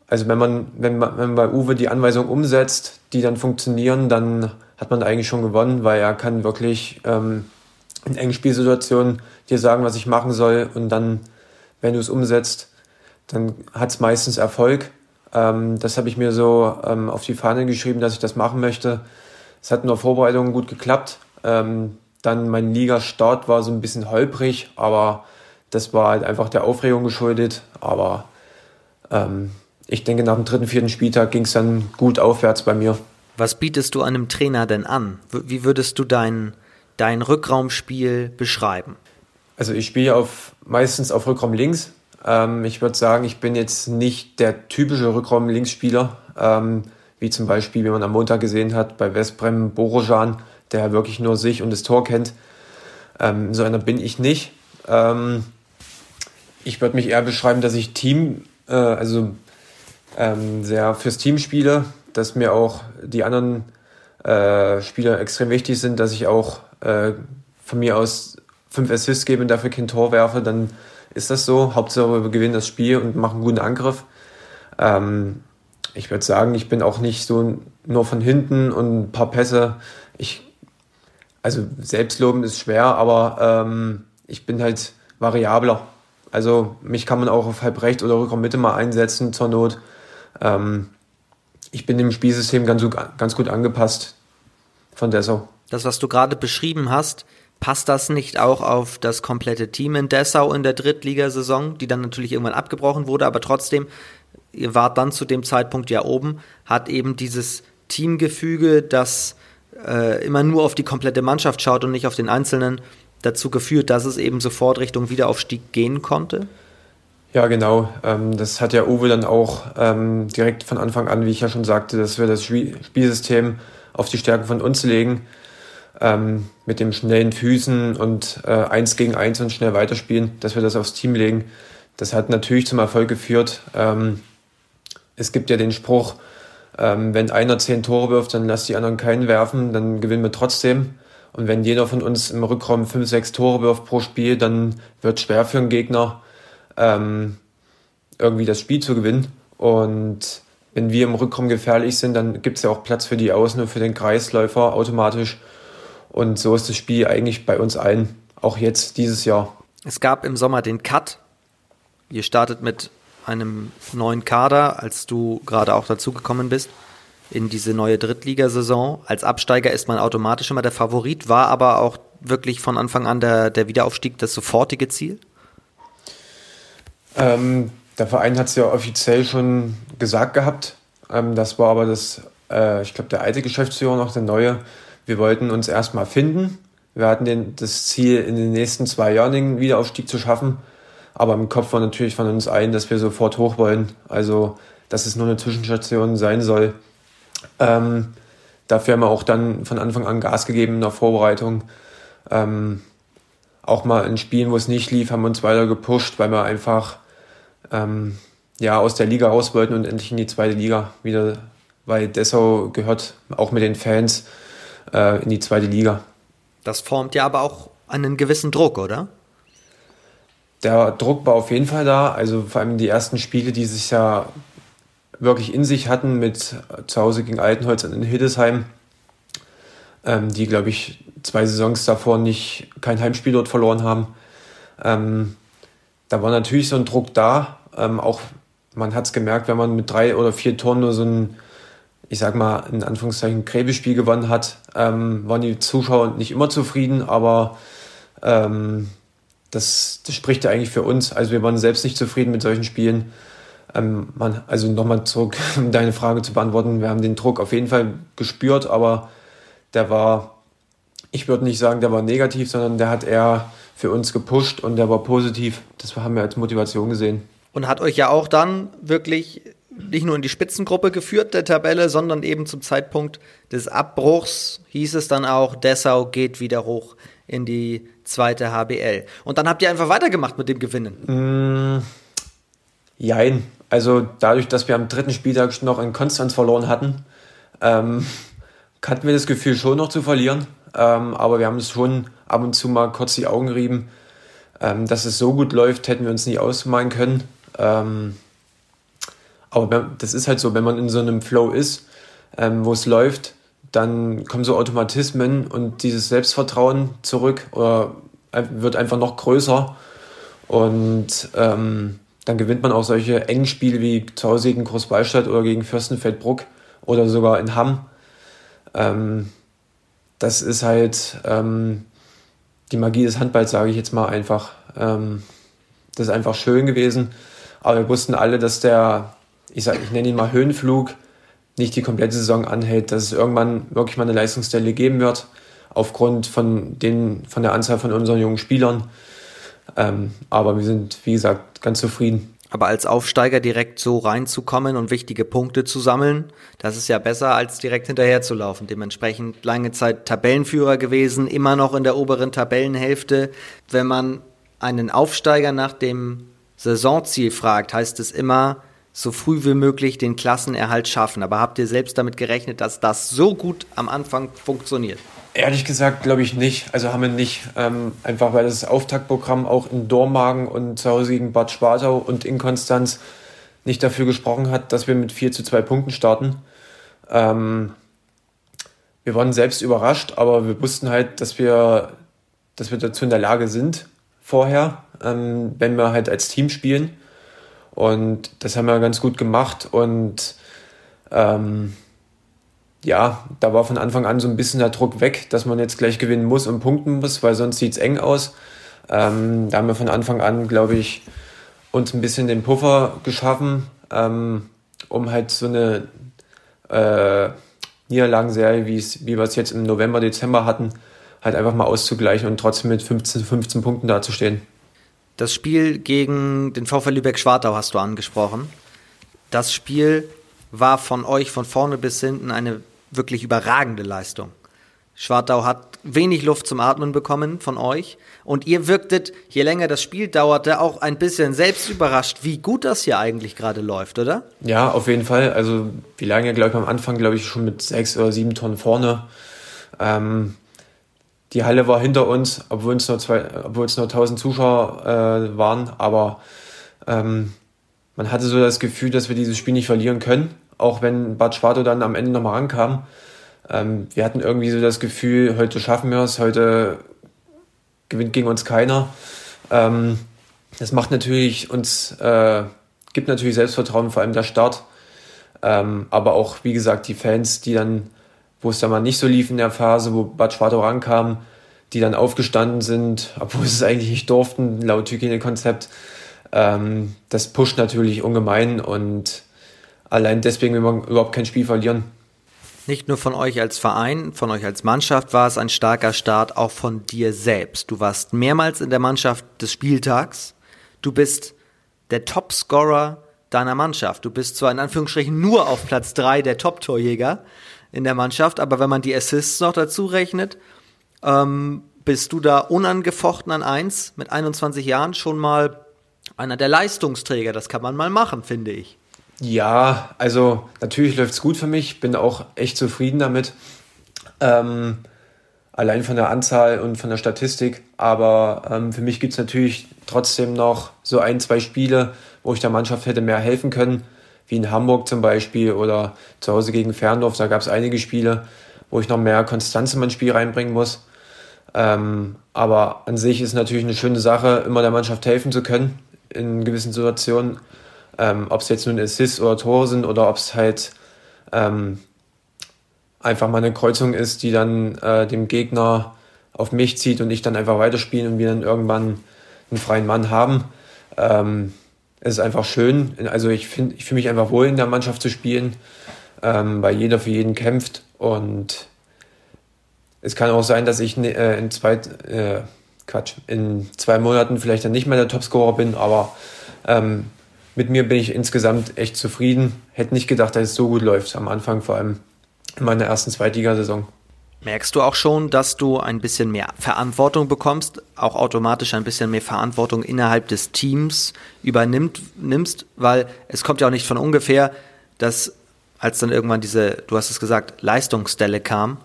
also wenn man, wenn man, wenn bei Uwe die Anweisungen umsetzt, die dann funktionieren, dann hat man eigentlich schon gewonnen, weil er kann wirklich ähm, in engen Spielsituationen dir sagen, was ich machen soll und dann, wenn du es umsetzt, dann hat es meistens Erfolg. Ähm, das habe ich mir so ähm, auf die Fahne geschrieben, dass ich das machen möchte. Es hat in der Vorbereitung gut geklappt. Ähm, dann mein Liga-Start war so ein bisschen holprig, aber das war halt einfach der Aufregung geschuldet. Aber ähm, ich denke, nach dem dritten, vierten Spieltag ging es dann gut aufwärts bei mir. Was bietest du einem Trainer denn an? Wie würdest du deinen dein Rückraumspiel beschreiben? Also ich spiele auf, meistens auf Rückraum links. Ähm, ich würde sagen, ich bin jetzt nicht der typische Rückraum-Linksspieler, ähm, wie zum Beispiel, wie man am Montag gesehen hat, bei Westbrem Borojan. der wirklich nur sich und das Tor kennt. Ähm, so einer bin ich nicht. Ähm, ich würde mich eher beschreiben, dass ich Team, äh, also ähm, sehr fürs Team spiele, dass mir auch die anderen äh, Spieler extrem wichtig sind, dass ich auch äh, von mir aus fünf Assists gebe und dafür kein Tor werfe, dann ist das so. Hauptsache wir gewinnen das Spiel und machen einen guten Angriff. Ähm, ich würde sagen, ich bin auch nicht so nur von hinten und ein paar Pässe. Ich, also selbstloben ist schwer, aber ähm, ich bin halt variabler. Also mich kann man auch auf halb rechts oder Rückraum Mitte mal einsetzen zur Not. Ähm, ich bin dem Spielsystem ganz, ganz gut angepasst von Dessau. Das, was du gerade beschrieben hast, passt das nicht auch auf das komplette Team in Dessau in der Drittligasaison, die dann natürlich irgendwann abgebrochen wurde, aber trotzdem, ihr wart dann zu dem Zeitpunkt ja oben, hat eben dieses Teamgefüge, das äh, immer nur auf die komplette Mannschaft schaut und nicht auf den Einzelnen, dazu geführt, dass es eben sofort Richtung Wiederaufstieg gehen konnte? Ja, genau. Ähm, das hat ja Uwe dann auch ähm, direkt von Anfang an, wie ich ja schon sagte, dass wir das Spielsystem auf die Stärken von uns legen, ähm, mit dem schnellen Füßen und äh, eins gegen eins und schnell weiterspielen, dass wir das aufs Team legen. Das hat natürlich zum Erfolg geführt. Ähm, es gibt ja den Spruch, ähm, wenn einer zehn Tore wirft, dann lass die anderen keinen werfen, dann gewinnen wir trotzdem. Und wenn jeder von uns im Rückraum fünf, sechs Tore wirft pro Spiel, dann wird es schwer für einen Gegner, ähm, irgendwie das Spiel zu gewinnen. Und wenn wir im Rückraum gefährlich sind, dann gibt es ja auch Platz für die Außen und für den Kreisläufer automatisch. Und so ist das Spiel eigentlich bei uns allen, auch jetzt dieses Jahr. Es gab im Sommer den Cut. Ihr startet mit einem neuen Kader, als du gerade auch dazugekommen bist in diese neue Drittligasaison. Als Absteiger ist man automatisch immer der Favorit, war aber auch wirklich von Anfang an der, der Wiederaufstieg das sofortige Ziel? Ähm, der Verein hat es ja offiziell schon gesagt gehabt. Ähm, das war aber das, äh, ich glaube, der alte Geschäftsführer noch, der neue. Wir wollten uns erstmal finden. Wir hatten den, das Ziel, in den nächsten zwei Jahren den Wiederaufstieg zu schaffen. Aber im Kopf war natürlich von uns ein, dass wir sofort hoch wollen. Also, dass es nur eine Zwischenstation sein soll. Ähm, dafür haben wir auch dann von Anfang an Gas gegeben in der Vorbereitung. Ähm, auch mal in Spielen, wo es nicht lief, haben wir uns weiter gepusht, weil wir einfach ähm, ja, aus der Liga raus wollten und endlich in die zweite Liga wieder, weil Dessau gehört auch mit den Fans äh, in die zweite Liga. Das formt ja aber auch einen gewissen Druck, oder? Der Druck war auf jeden Fall da. Also vor allem die ersten Spiele, die sich ja wirklich in sich hatten mit zu Hause gegen Altenholz in Hildesheim, ähm, die, glaube ich, zwei Saisons davor nicht kein Heimspiel dort verloren haben. Ähm, da war natürlich so ein Druck da. Ähm, auch man hat es gemerkt, wenn man mit drei oder vier Toren nur so ein, ich sag mal, in Anführungszeichen Gräbespiel gewonnen hat, ähm, waren die Zuschauer nicht immer zufrieden, aber ähm, das, das spricht ja eigentlich für uns. Also wir waren selbst nicht zufrieden mit solchen Spielen. Ähm, man, also nochmal zurück, um deine Frage zu beantworten. Wir haben den Druck auf jeden Fall gespürt, aber der war, ich würde nicht sagen, der war negativ, sondern der hat eher für uns gepusht und der war positiv. Das haben wir als Motivation gesehen. Und hat euch ja auch dann wirklich nicht nur in die Spitzengruppe geführt der Tabelle, sondern eben zum Zeitpunkt des Abbruchs hieß es dann auch, Dessau geht wieder hoch in die zweite HBL. Und dann habt ihr einfach weitergemacht mit dem Gewinnen. Mm, jein. Also dadurch, dass wir am dritten Spieltag noch in Konstanz verloren hatten, ähm, hatten wir das Gefühl schon noch zu verlieren. Ähm, aber wir haben es schon ab und zu mal kurz die Augen rieben. Ähm, dass es so gut läuft, hätten wir uns nie ausmalen können. Ähm, aber das ist halt so, wenn man in so einem Flow ist, ähm, wo es läuft, dann kommen so Automatismen und dieses Selbstvertrauen zurück oder wird einfach noch größer. Und ähm, dann gewinnt man auch solche engen Spiele wie zu Hause gegen Großwallstadt oder gegen Fürstenfeldbruck oder sogar in Hamm. Ähm, das ist halt ähm, die Magie des Handballs, sage ich jetzt mal einfach. Ähm, das ist einfach schön gewesen. Aber wir wussten alle, dass der, ich, sag, ich nenne ihn mal Höhenflug, nicht die komplette Saison anhält, dass es irgendwann wirklich mal eine Leistungsstelle geben wird, aufgrund von, den, von der Anzahl von unseren jungen Spielern. Ähm, aber wir sind, wie gesagt, ganz zufrieden. Aber als Aufsteiger direkt so reinzukommen und wichtige Punkte zu sammeln, das ist ja besser, als direkt hinterher zu laufen. Dementsprechend lange Zeit Tabellenführer gewesen, immer noch in der oberen Tabellenhälfte. Wenn man einen Aufsteiger nach dem Saisonziel fragt, heißt es immer, so früh wie möglich den Klassenerhalt schaffen. Aber habt ihr selbst damit gerechnet, dass das so gut am Anfang funktioniert? Ehrlich gesagt glaube ich nicht. Also haben wir nicht. Ähm, einfach weil das Auftaktprogramm auch in Dormagen und zu Hause gegen Bad Schwartau und in Konstanz nicht dafür gesprochen hat, dass wir mit 4 zu 2 Punkten starten. Ähm, wir waren selbst überrascht, aber wir wussten halt, dass wir, dass wir dazu in der Lage sind vorher, ähm, wenn wir halt als Team spielen. Und das haben wir ganz gut gemacht und ähm, ja, da war von Anfang an so ein bisschen der Druck weg, dass man jetzt gleich gewinnen muss und punkten muss, weil sonst sieht es eng aus. Ähm, da haben wir von Anfang an, glaube ich, uns ein bisschen den Puffer geschaffen, ähm, um halt so eine äh, Niederlagenserie, wie wir es jetzt im November, Dezember hatten, halt einfach mal auszugleichen und trotzdem mit 15, 15 Punkten dazustehen. Das Spiel gegen den VfL Lübeck-Schwartau hast du angesprochen. Das Spiel war von euch von vorne bis hinten eine wirklich überragende Leistung. Schwartau hat wenig Luft zum Atmen bekommen von euch und ihr wirktet, je länger das Spiel dauerte, auch ein bisschen selbst überrascht, wie gut das hier eigentlich gerade läuft, oder? Ja, auf jeden Fall. Also wie lange, glaube ich, am Anfang, glaube ich, schon mit sechs oder sieben Tonnen vorne. Ähm, die Halle war hinter uns, obwohl es nur, zwei, obwohl es nur 1000 Zuschauer äh, waren, aber ähm, man hatte so das Gefühl, dass wir dieses Spiel nicht verlieren können auch wenn Bad Schwartau dann am Ende nochmal ankam. Ähm, wir hatten irgendwie so das Gefühl, heute schaffen wir es, heute gewinnt gegen uns keiner. Ähm, das macht natürlich uns, äh, gibt natürlich Selbstvertrauen, vor allem der Start. Ähm, aber auch, wie gesagt, die Fans, die dann, wo es dann mal nicht so lief in der Phase, wo Bad Schwartau rankam, die dann aufgestanden sind, obwohl sie es eigentlich nicht durften, laut Hygienekonzept. Ähm, das pusht natürlich ungemein und allein deswegen will man überhaupt kein Spiel verlieren. Nicht nur von euch als Verein, von euch als Mannschaft war es ein starker Start, auch von dir selbst. Du warst mehrmals in der Mannschaft des Spieltags. Du bist der Topscorer deiner Mannschaft. Du bist zwar in Anführungsstrichen nur auf Platz 3 der Top-Torjäger in der Mannschaft, aber wenn man die Assists noch dazu rechnet, ähm, bist du da unangefochten an 1 mit 21 Jahren schon mal einer der Leistungsträger. Das kann man mal machen, finde ich. Ja, also natürlich läuft es gut für mich, bin auch echt zufrieden damit. Ähm, allein von der Anzahl und von der Statistik. Aber ähm, für mich gibt es natürlich trotzdem noch so ein, zwei Spiele, wo ich der Mannschaft hätte mehr helfen können, wie in Hamburg zum Beispiel oder zu Hause gegen Ferndorf. Da gab es einige Spiele, wo ich noch mehr Konstanz in mein Spiel reinbringen muss. Ähm, aber an sich ist natürlich eine schöne Sache, immer der Mannschaft helfen zu können in gewissen Situationen. Ähm, ob es jetzt nun Assists oder Tore sind oder ob es halt ähm, einfach mal eine Kreuzung ist, die dann äh, dem Gegner auf mich zieht und ich dann einfach weiterspiele und wir dann irgendwann einen freien Mann haben. Ähm, es ist einfach schön. Also ich finde, ich fühle mich einfach wohl in der Mannschaft zu spielen, ähm, weil jeder für jeden kämpft und es kann auch sein, dass ich äh, in zwei äh, Quatsch, in zwei Monaten vielleicht dann nicht mehr der Topscorer bin, aber ähm, mit mir bin ich insgesamt echt zufrieden. Hätte nicht gedacht, dass es so gut läuft am Anfang, vor allem in meiner ersten Zweitligasaison. Merkst du auch schon, dass du ein bisschen mehr Verantwortung bekommst, auch automatisch ein bisschen mehr Verantwortung innerhalb des Teams übernimmt, nimmst, weil es kommt ja auch nicht von ungefähr, dass als dann irgendwann diese, du hast es gesagt, Leistungsstelle kam,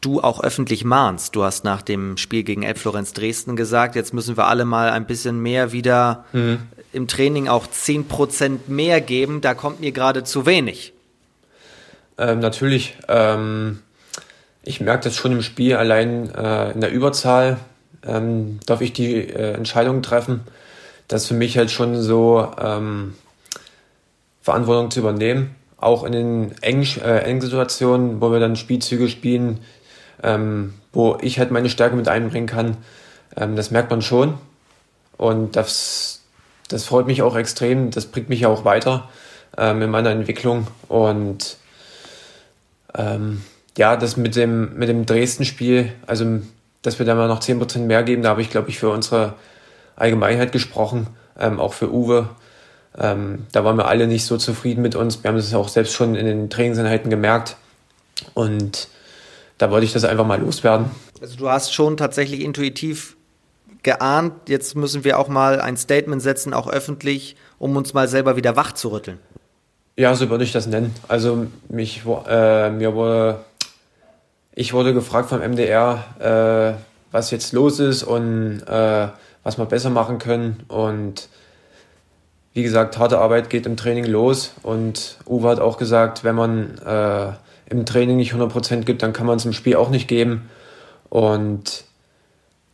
du auch öffentlich mahnst. Du hast nach dem Spiel gegen Elbflorenz Dresden gesagt, jetzt müssen wir alle mal ein bisschen mehr wieder mhm im Training auch 10% mehr geben, da kommt mir gerade zu wenig. Ähm, natürlich. Ähm, ich merke das schon im Spiel, allein äh, in der Überzahl ähm, darf ich die äh, Entscheidung treffen. Das für mich halt schon so ähm, Verantwortung zu übernehmen. Auch in den engen, äh, engen Situationen, wo wir dann Spielzüge spielen, ähm, wo ich halt meine Stärke mit einbringen kann. Ähm, das merkt man schon. Und das, das freut mich auch extrem. Das bringt mich auch weiter ähm, in meiner Entwicklung. Und ähm, ja, das mit dem, mit dem Dresden-Spiel, also dass wir da mal noch 10% mehr geben, da habe ich, glaube ich, für unsere Allgemeinheit gesprochen. ähm, auch für Uwe. Ähm, da waren wir alle nicht so zufrieden mit uns. Wir haben es auch selbst schon in den Trainingseinheiten gemerkt. Und da wollte ich das einfach mal loswerden. Also du hast schon tatsächlich intuitiv geahnt, jetzt müssen wir auch mal ein Statement setzen, auch öffentlich, um uns mal selber wieder wach zu rütteln. Ja, so würde ich das nennen. Also mich, äh, mir wurde, ich wurde gefragt vom MDR, äh, was jetzt los ist und äh, was wir besser machen können. Und wie gesagt, harte Arbeit geht im Training los. Und Uwe hat auch gesagt, wenn man äh, im Training nicht 100% gibt, dann kann man es im Spiel auch nicht geben. Und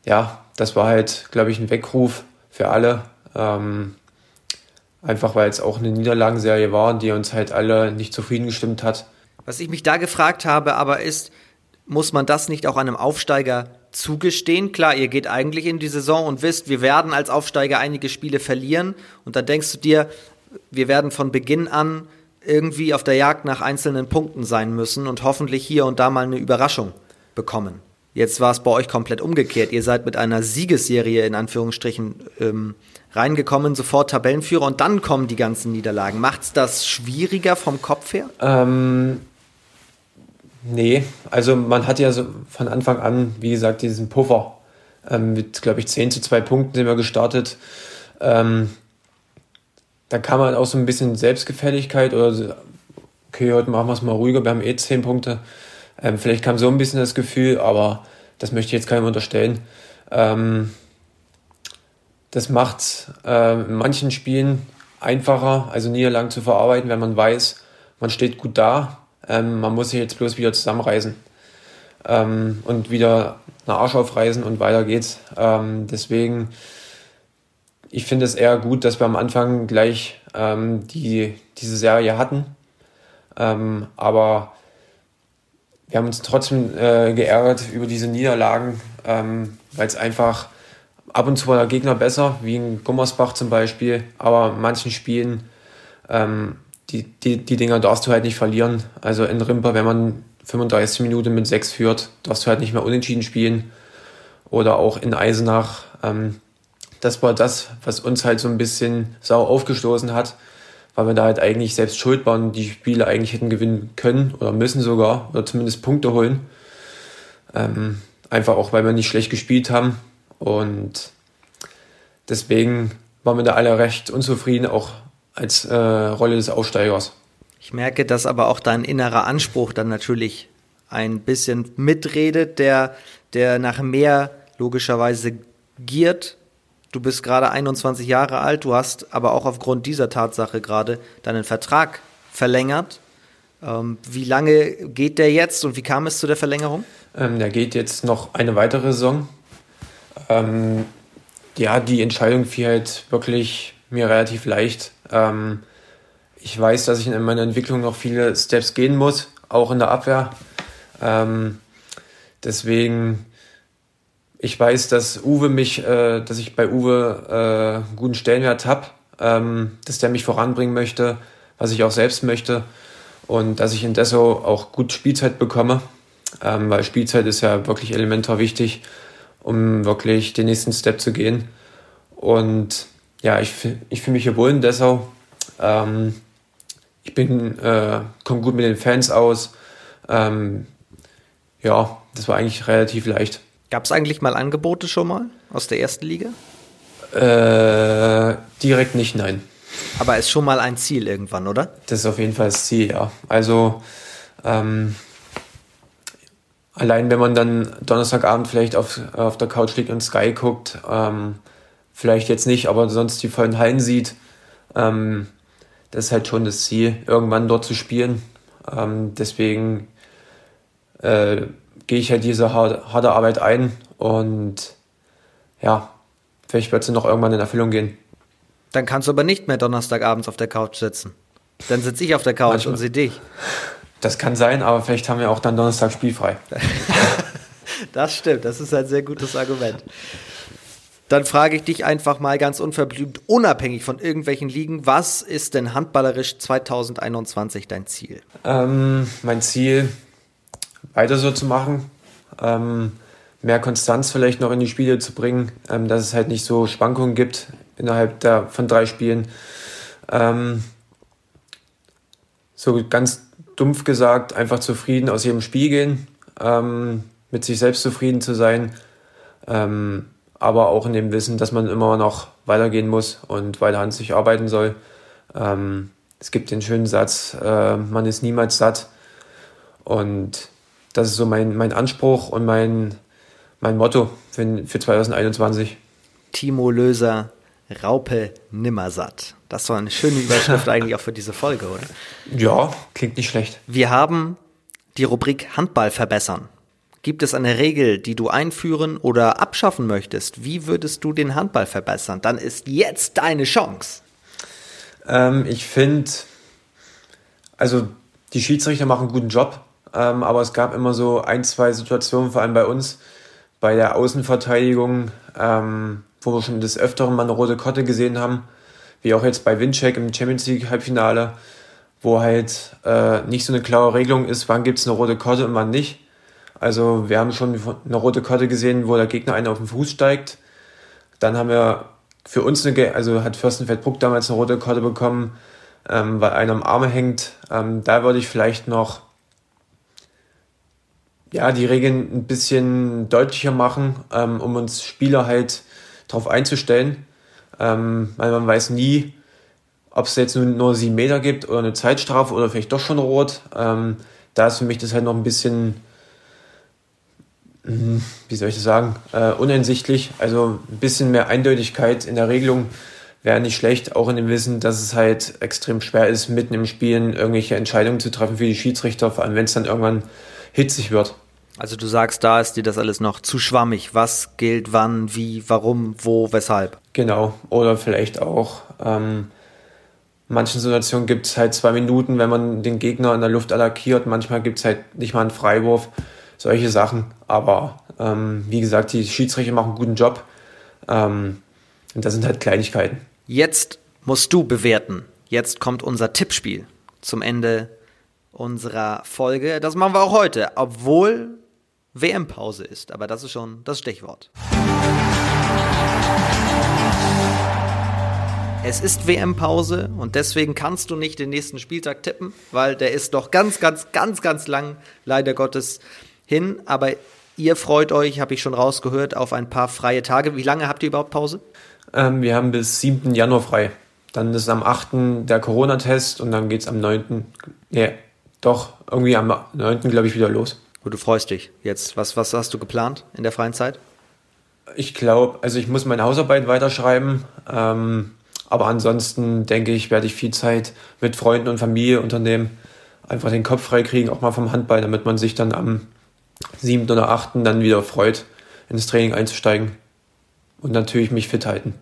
ja, das war halt, glaube ich, ein Weckruf für alle. Ähm, Einfach weil es auch eine Niederlagenserie war, die uns halt alle nicht zufrieden gestimmt hat. Was ich mich da gefragt habe, aber ist, muss man das nicht auch einem Aufsteiger zugestehen? Klar, ihr geht eigentlich in die Saison und wisst, wir werden als Aufsteiger einige Spiele verlieren und dann denkst du dir, wir werden von Beginn an irgendwie auf der Jagd nach einzelnen Punkten sein müssen und hoffentlich hier und da mal eine Überraschung bekommen. Jetzt war es bei euch komplett umgekehrt. Ihr seid mit einer Siegesserie in Anführungsstrichen ähm, reingekommen, sofort Tabellenführer und dann kommen die ganzen Niederlagen. Macht es das schwieriger vom Kopf her? Ähm, nee, also man hat ja so von Anfang an, wie gesagt, diesen Puffer. Ähm, mit, glaube ich, 10 zu 2 Punkten sind wir gestartet. Ähm, da kam man auch so ein bisschen Selbstgefälligkeit oder so, okay, heute machen wir es mal ruhiger, wir haben eh 10 Punkte. Ähm, vielleicht kam so ein bisschen das Gefühl, aber das möchte ich jetzt keinem unterstellen. Ähm, das macht äh, in manchen Spielen einfacher, also Niederlagen zu verarbeiten, wenn man weiß, man steht gut da. Ähm, man muss sich jetzt bloß wieder zusammenreißen ähm, und wieder einen Arsch aufreißen und weiter geht's. Ähm, deswegen, ich finde es eher gut, dass wir am Anfang gleich ähm, die, diese Serie hatten. Ähm, aber wir haben uns trotzdem äh, geärgert über diese Niederlagen, ähm, weil es einfach ab und zu war der Gegner besser, wie in Gummersbach zum Beispiel, aber in manchen Spielen, ähm, die, die, die Dinger darfst du halt nicht verlieren. Also in Rimper, wenn man 35 Minuten mit 6 führt, darfst du halt nicht mehr unentschieden spielen. Oder auch in Eisenach. Ähm, das war das, was uns halt so ein bisschen sauer aufgestoßen hat, weil wir da halt eigentlich selbst schuld waren, die Spiele eigentlich hätten gewinnen können oder müssen sogar, oder zumindest Punkte holen. Ähm, einfach auch, weil wir nicht schlecht gespielt haben. Und deswegen waren wir da alle recht unzufrieden, auch als äh, Rolle des Aufsteigers. Ich merke, dass aber auch dein innerer Anspruch dann natürlich ein bisschen mitredet, der, der nach mehr logischerweise giert. Du bist gerade 21 Jahre alt, du hast aber auch aufgrund dieser Tatsache gerade deinen Vertrag verlängert. Ähm, wie lange geht der jetzt und wie kam es zu der Verlängerung? Ähm, der geht jetzt noch eine weitere Saison. Ähm, ja, die Entscheidung fiel halt wirklich mir relativ leicht. Ähm, ich weiß, dass ich in meiner Entwicklung noch viele Steps gehen muss, auch in der Abwehr. Ähm, deswegen, ich weiß, dass Uwe mich, äh, dass ich bei Uwe äh, guten Stellenwert habe, ähm, dass der mich voranbringen möchte, was ich auch selbst möchte und dass ich in Dessau auch gut Spielzeit bekomme, ähm, weil Spielzeit ist ja wirklich elementar wichtig um wirklich den nächsten Step zu gehen. Und ja, ich, ich fühle mich hier wohl in Dessau. Ähm, ich bin, äh, komme gut mit den Fans aus. Ähm, ja, das war eigentlich relativ leicht. Gab es eigentlich mal Angebote schon mal aus der ersten Liga? Äh, direkt nicht, nein. Aber ist schon mal ein Ziel irgendwann, oder? Das ist auf jeden Fall das Ziel, ja. Also ähm, allein wenn man dann Donnerstagabend vielleicht auf, auf der Couch liegt und Sky guckt, ähm, vielleicht jetzt nicht, aber sonst die vollen Hallen sieht, ähm, das ist halt schon das Ziel, irgendwann dort zu spielen. Ähm, deswegen äh, gehe ich halt diese harte, harte Arbeit ein und ja, vielleicht wird sie noch irgendwann in Erfüllung gehen. Dann kannst du aber nicht mehr Donnerstagabends auf der Couch sitzen. Dann sitze ich auf der Couch Manchmal. und sehe dich. Das kann sein, aber vielleicht haben wir auch dann Donnerstag spielfrei. das stimmt, das ist ein sehr gutes Argument. Dann frage ich dich einfach mal ganz unverblümt, unabhängig von irgendwelchen Ligen, was ist denn handballerisch 2021 dein Ziel? Ähm, mein Ziel, weiter so zu machen, ähm, mehr Konstanz vielleicht noch in die Spiele zu bringen, ähm, dass es halt nicht so Schwankungen gibt innerhalb der, von drei Spielen. Ähm, so ganz dumpf gesagt, einfach zufrieden aus jedem Spiel gehen, ähm, mit sich selbst zufrieden zu sein, ähm, aber auch in dem Wissen, dass man immer noch weitergehen muss und weiter an sich arbeiten soll. Ähm, es gibt den schönen Satz, äh, man ist niemals satt. Und das ist so mein, mein Anspruch und mein, mein Motto für, für 2021. Timo Löser, Raupe nimmersatt. Das war eine schöne Überschrift eigentlich auch für diese Folge, oder? Ja, klingt nicht schlecht. Wir haben die Rubrik Handball verbessern. Gibt es eine Regel, die du einführen oder abschaffen möchtest? Wie würdest du den Handball verbessern? Dann ist jetzt deine Chance. Ähm, ich finde, also die Schiedsrichter machen einen guten Job, ähm, aber es gab immer so ein, zwei Situationen, vor allem bei uns, bei der Außenverteidigung, ähm, wo wir schon des Öfteren mal eine rote Karte gesehen haben, wie auch jetzt bei Windcheck im Champions League Halbfinale, wo halt äh, nicht so eine klare Regelung ist, wann gibt es eine rote Karte und wann nicht. Also wir haben schon eine rote Karte gesehen, wo der Gegner einen auf den Fuß steigt. Dann haben wir für uns eine, also hat Fürstenfeldbruck damals eine rote Karte bekommen, ähm, weil einer am Arme hängt. Ähm, da würde ich vielleicht noch ja, die Regeln ein bisschen deutlicher machen, ähm, um uns Spieler halt darauf einzustellen. Ähm, weil man weiß nie, ob es jetzt nur, sieben Meter gibt oder eine Zeitstrafe oder vielleicht doch schon rot. Ähm, da ist für mich das halt noch ein bisschen. Wie soll ich das sagen, äh, uneinsichtlich. Also ein bisschen mehr Eindeutigkeit in der Regelung wäre nicht schlecht, auch in dem Wissen, dass es halt extrem schwer ist, mitten im Spielen irgendwelche Entscheidungen zu treffen für die Schiedsrichter, vor allem wenn es dann irgendwann hitzig wird. Also du sagst, da ist dir das alles noch zu schwammig. Was gilt wann, wie, warum, wo, weshalb? Genau. Oder vielleicht auch, ähm, manchen Situationen gibt es halt zwei Minuten, wenn man den Gegner in der Luft attackiert. Manchmal gibt es halt nicht mal einen Freiwurf solche Sachen. Aber ähm, wie gesagt, die Schiedsrichter machen einen guten Job. Ähm, und das sind halt Kleinigkeiten. Jetzt musst du bewerten. Jetzt kommt unser Tippspiel zum Ende unserer Folge. Das machen wir auch heute, obwohl WM-Pause ist. Aber das ist schon das Stichwort. Es ist WM-Pause und deswegen kannst du nicht den nächsten Spieltag tippen, weil der ist doch ganz, ganz, ganz, ganz lang, leider Gottes hin, aber ihr freut euch, habe ich schon rausgehört, auf ein paar freie Tage. Wie lange habt ihr überhaupt Pause? Ähm, wir haben bis 7. Januar frei. Dann ist am 8. der Corona-Test und dann geht es am 9. Nee, doch, irgendwie am 9. glaube ich wieder los. Und du freust dich jetzt. Was, was hast du geplant in der freien Zeit? Ich glaube, also ich muss meine Hausarbeit weiterschreiben. Ähm, aber ansonsten denke ich, werde ich viel Zeit mit Freunden und Familie unternehmen. Einfach den Kopf frei kriegen, auch mal vom Handball, damit man sich dann am siebten oder achten dann wieder freut, ins Training einzusteigen und natürlich mich fit halten.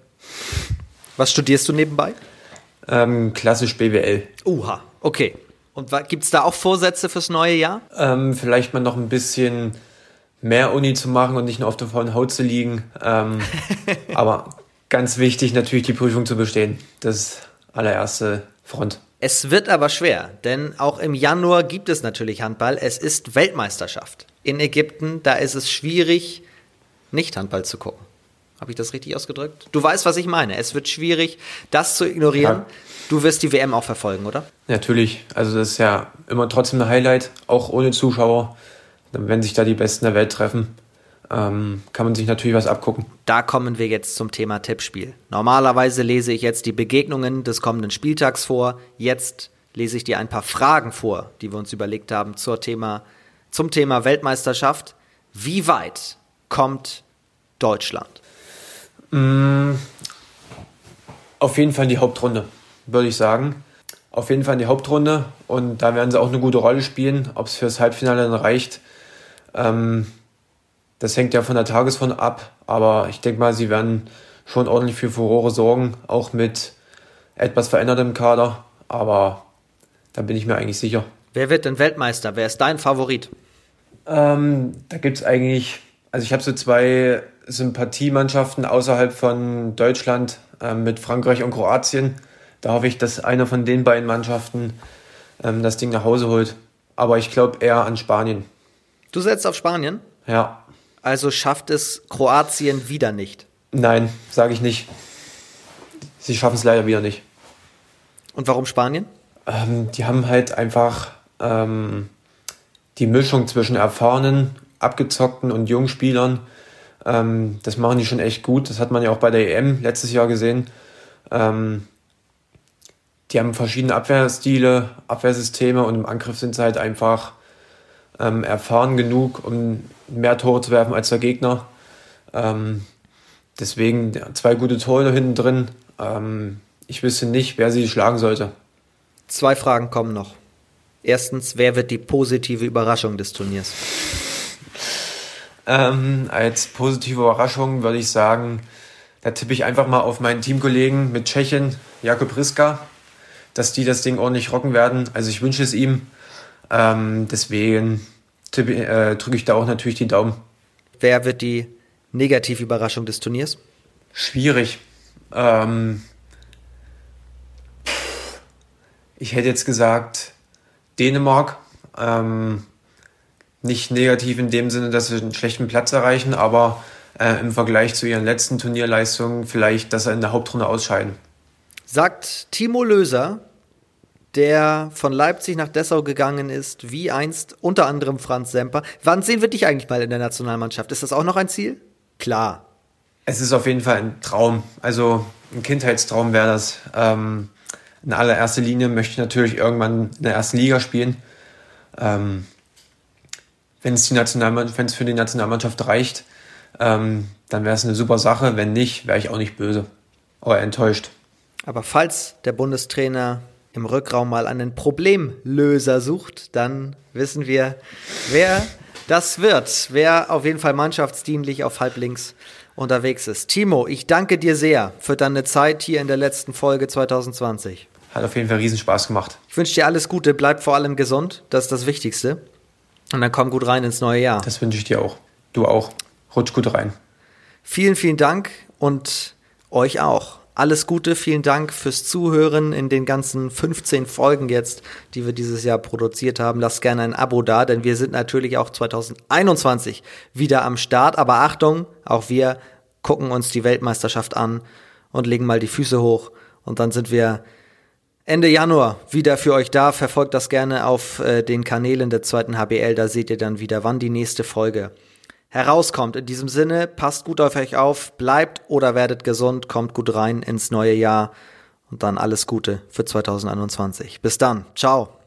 Was studierst du nebenbei? Ähm, klassisch BWL. Uha, okay. Und gibt es da auch Vorsätze fürs neue Jahr? Ähm, vielleicht mal noch ein bisschen mehr Uni zu machen und nicht nur auf der faulen Haut zu liegen. Ähm, aber ganz wichtig natürlich die Prüfung zu bestehen. Das allererste Front. Es wird aber schwer, denn auch im Januar gibt es natürlich Handball. Es ist Weltmeisterschaft in Ägypten. Da ist es schwierig, nicht Handball zu gucken. Habe ich das richtig ausgedrückt? Du weißt, was ich meine. Es wird schwierig, das zu ignorieren. Ja. Du wirst die WM auch verfolgen, oder? Natürlich. Also das ist ja immer trotzdem ein Highlight, auch ohne Zuschauer. Wenn sich da die Besten der Welt treffen, ähm, kann man sich natürlich was abgucken. Da kommen wir jetzt zum Thema Tippspiel. Normalerweise lese ich jetzt die Begegnungen des kommenden Spieltags vor. Jetzt lese ich dir ein paar Fragen vor, die wir uns überlegt haben zur Thema, zum Thema Weltmeisterschaft. Wie weit kommt Deutschland? Mm, auf jeden Fall in die Hauptrunde, würde ich sagen. Auf jeden Fall in die Hauptrunde und da werden sie auch eine gute Rolle spielen. Ob es fürs Halbfinale dann reicht, ähm, das hängt ja von der Tagesform ab, aber ich denke mal, sie werden schon ordentlich für Furore sorgen, auch mit etwas verändertem Kader, aber da bin ich mir eigentlich sicher. Wer wird denn Weltmeister? Wer ist dein Favorit? Ähm, da gibt es eigentlich, also ich habe so zwei Sympathiemannschaften außerhalb von Deutschland äh, mit Frankreich und Kroatien. Da hoffe ich, dass einer von den beiden Mannschaften ähm, das Ding nach Hause holt. Aber ich glaube eher an Spanien. Du setzt auf Spanien? Ja. Also schafft es Kroatien wieder nicht. Nein, sage ich nicht. sie schaffen es leider wieder nicht. Und warum Spanien? Ähm, die haben halt einfach ähm, die Mischung zwischen erfahrenen, abgezockten und jungen Spielern. Ähm, das machen die schon echt gut. Das hat man ja auch bei der EM letztes Jahr gesehen. Ähm, die haben verschiedene Abwehrstile, Abwehrsysteme und im Angriff sind sie halt einfach ähm, erfahren genug, um mehr Tore zu werfen als der Gegner. Ähm, deswegen zwei gute Tore hinten drin. Ähm, ich wüsste nicht, wer sie schlagen sollte. Zwei Fragen kommen noch. Erstens, wer wird die positive Überraschung des Turniers? Ähm, als positive Überraschung würde ich sagen, da tippe ich einfach mal auf meinen Teamkollegen mit Tschechien, Jakub Riska, dass die das Ding ordentlich rocken werden. Also ich wünsche es ihm. Ähm, deswegen äh, drücke ich da auch natürlich die Daumen. Wer wird die negative Überraschung des Turniers? Schwierig. Ähm, ich hätte jetzt gesagt Dänemark. Ähm, nicht negativ in dem Sinne, dass sie einen schlechten Platz erreichen, aber äh, im Vergleich zu ihren letzten Turnierleistungen vielleicht, dass sie in der Hauptrunde ausscheiden. Sagt Timo Löser, der von Leipzig nach Dessau gegangen ist, wie einst unter anderem Franz Semper. Wann sehen wir dich eigentlich mal in der Nationalmannschaft? Ist das auch noch ein Ziel? Klar. Es ist auf jeden Fall ein Traum. Also ein Kindheitstraum wäre das. Ähm, in allererster Linie möchte ich natürlich irgendwann in der ersten Liga spielen. Ähm, wenn es, die wenn es für die Nationalmannschaft reicht, ähm, dann wäre es eine super Sache. Wenn nicht, wäre ich auch nicht böse oder enttäuscht. Aber falls der Bundestrainer im Rückraum mal einen Problemlöser sucht, dann wissen wir, wer das wird. Wer auf jeden Fall mannschaftsdienlich auf halblinks unterwegs ist. Timo, ich danke dir sehr für deine Zeit hier in der letzten Folge 2020. Hat auf jeden Fall riesen Spaß gemacht. Ich wünsche dir alles Gute, bleib vor allem gesund, das ist das Wichtigste. Und dann komm gut rein ins neue Jahr. Das wünsche ich dir auch. Du auch. Rutsch gut rein. Vielen, vielen Dank und euch auch. Alles Gute, vielen Dank fürs Zuhören in den ganzen 15 Folgen jetzt, die wir dieses Jahr produziert haben. Lasst gerne ein Abo da, denn wir sind natürlich auch 2021 wieder am Start. Aber Achtung, auch wir gucken uns die Weltmeisterschaft an und legen mal die Füße hoch. Und dann sind wir Ende Januar wieder für euch da. Verfolgt das gerne auf äh, den Kanälen der zweiten HBL. Da seht ihr dann wieder, wann die nächste Folge herauskommt. In diesem Sinne, passt gut auf euch auf, bleibt oder werdet gesund, kommt gut rein ins neue Jahr und dann alles Gute für 2021. Bis dann. Ciao.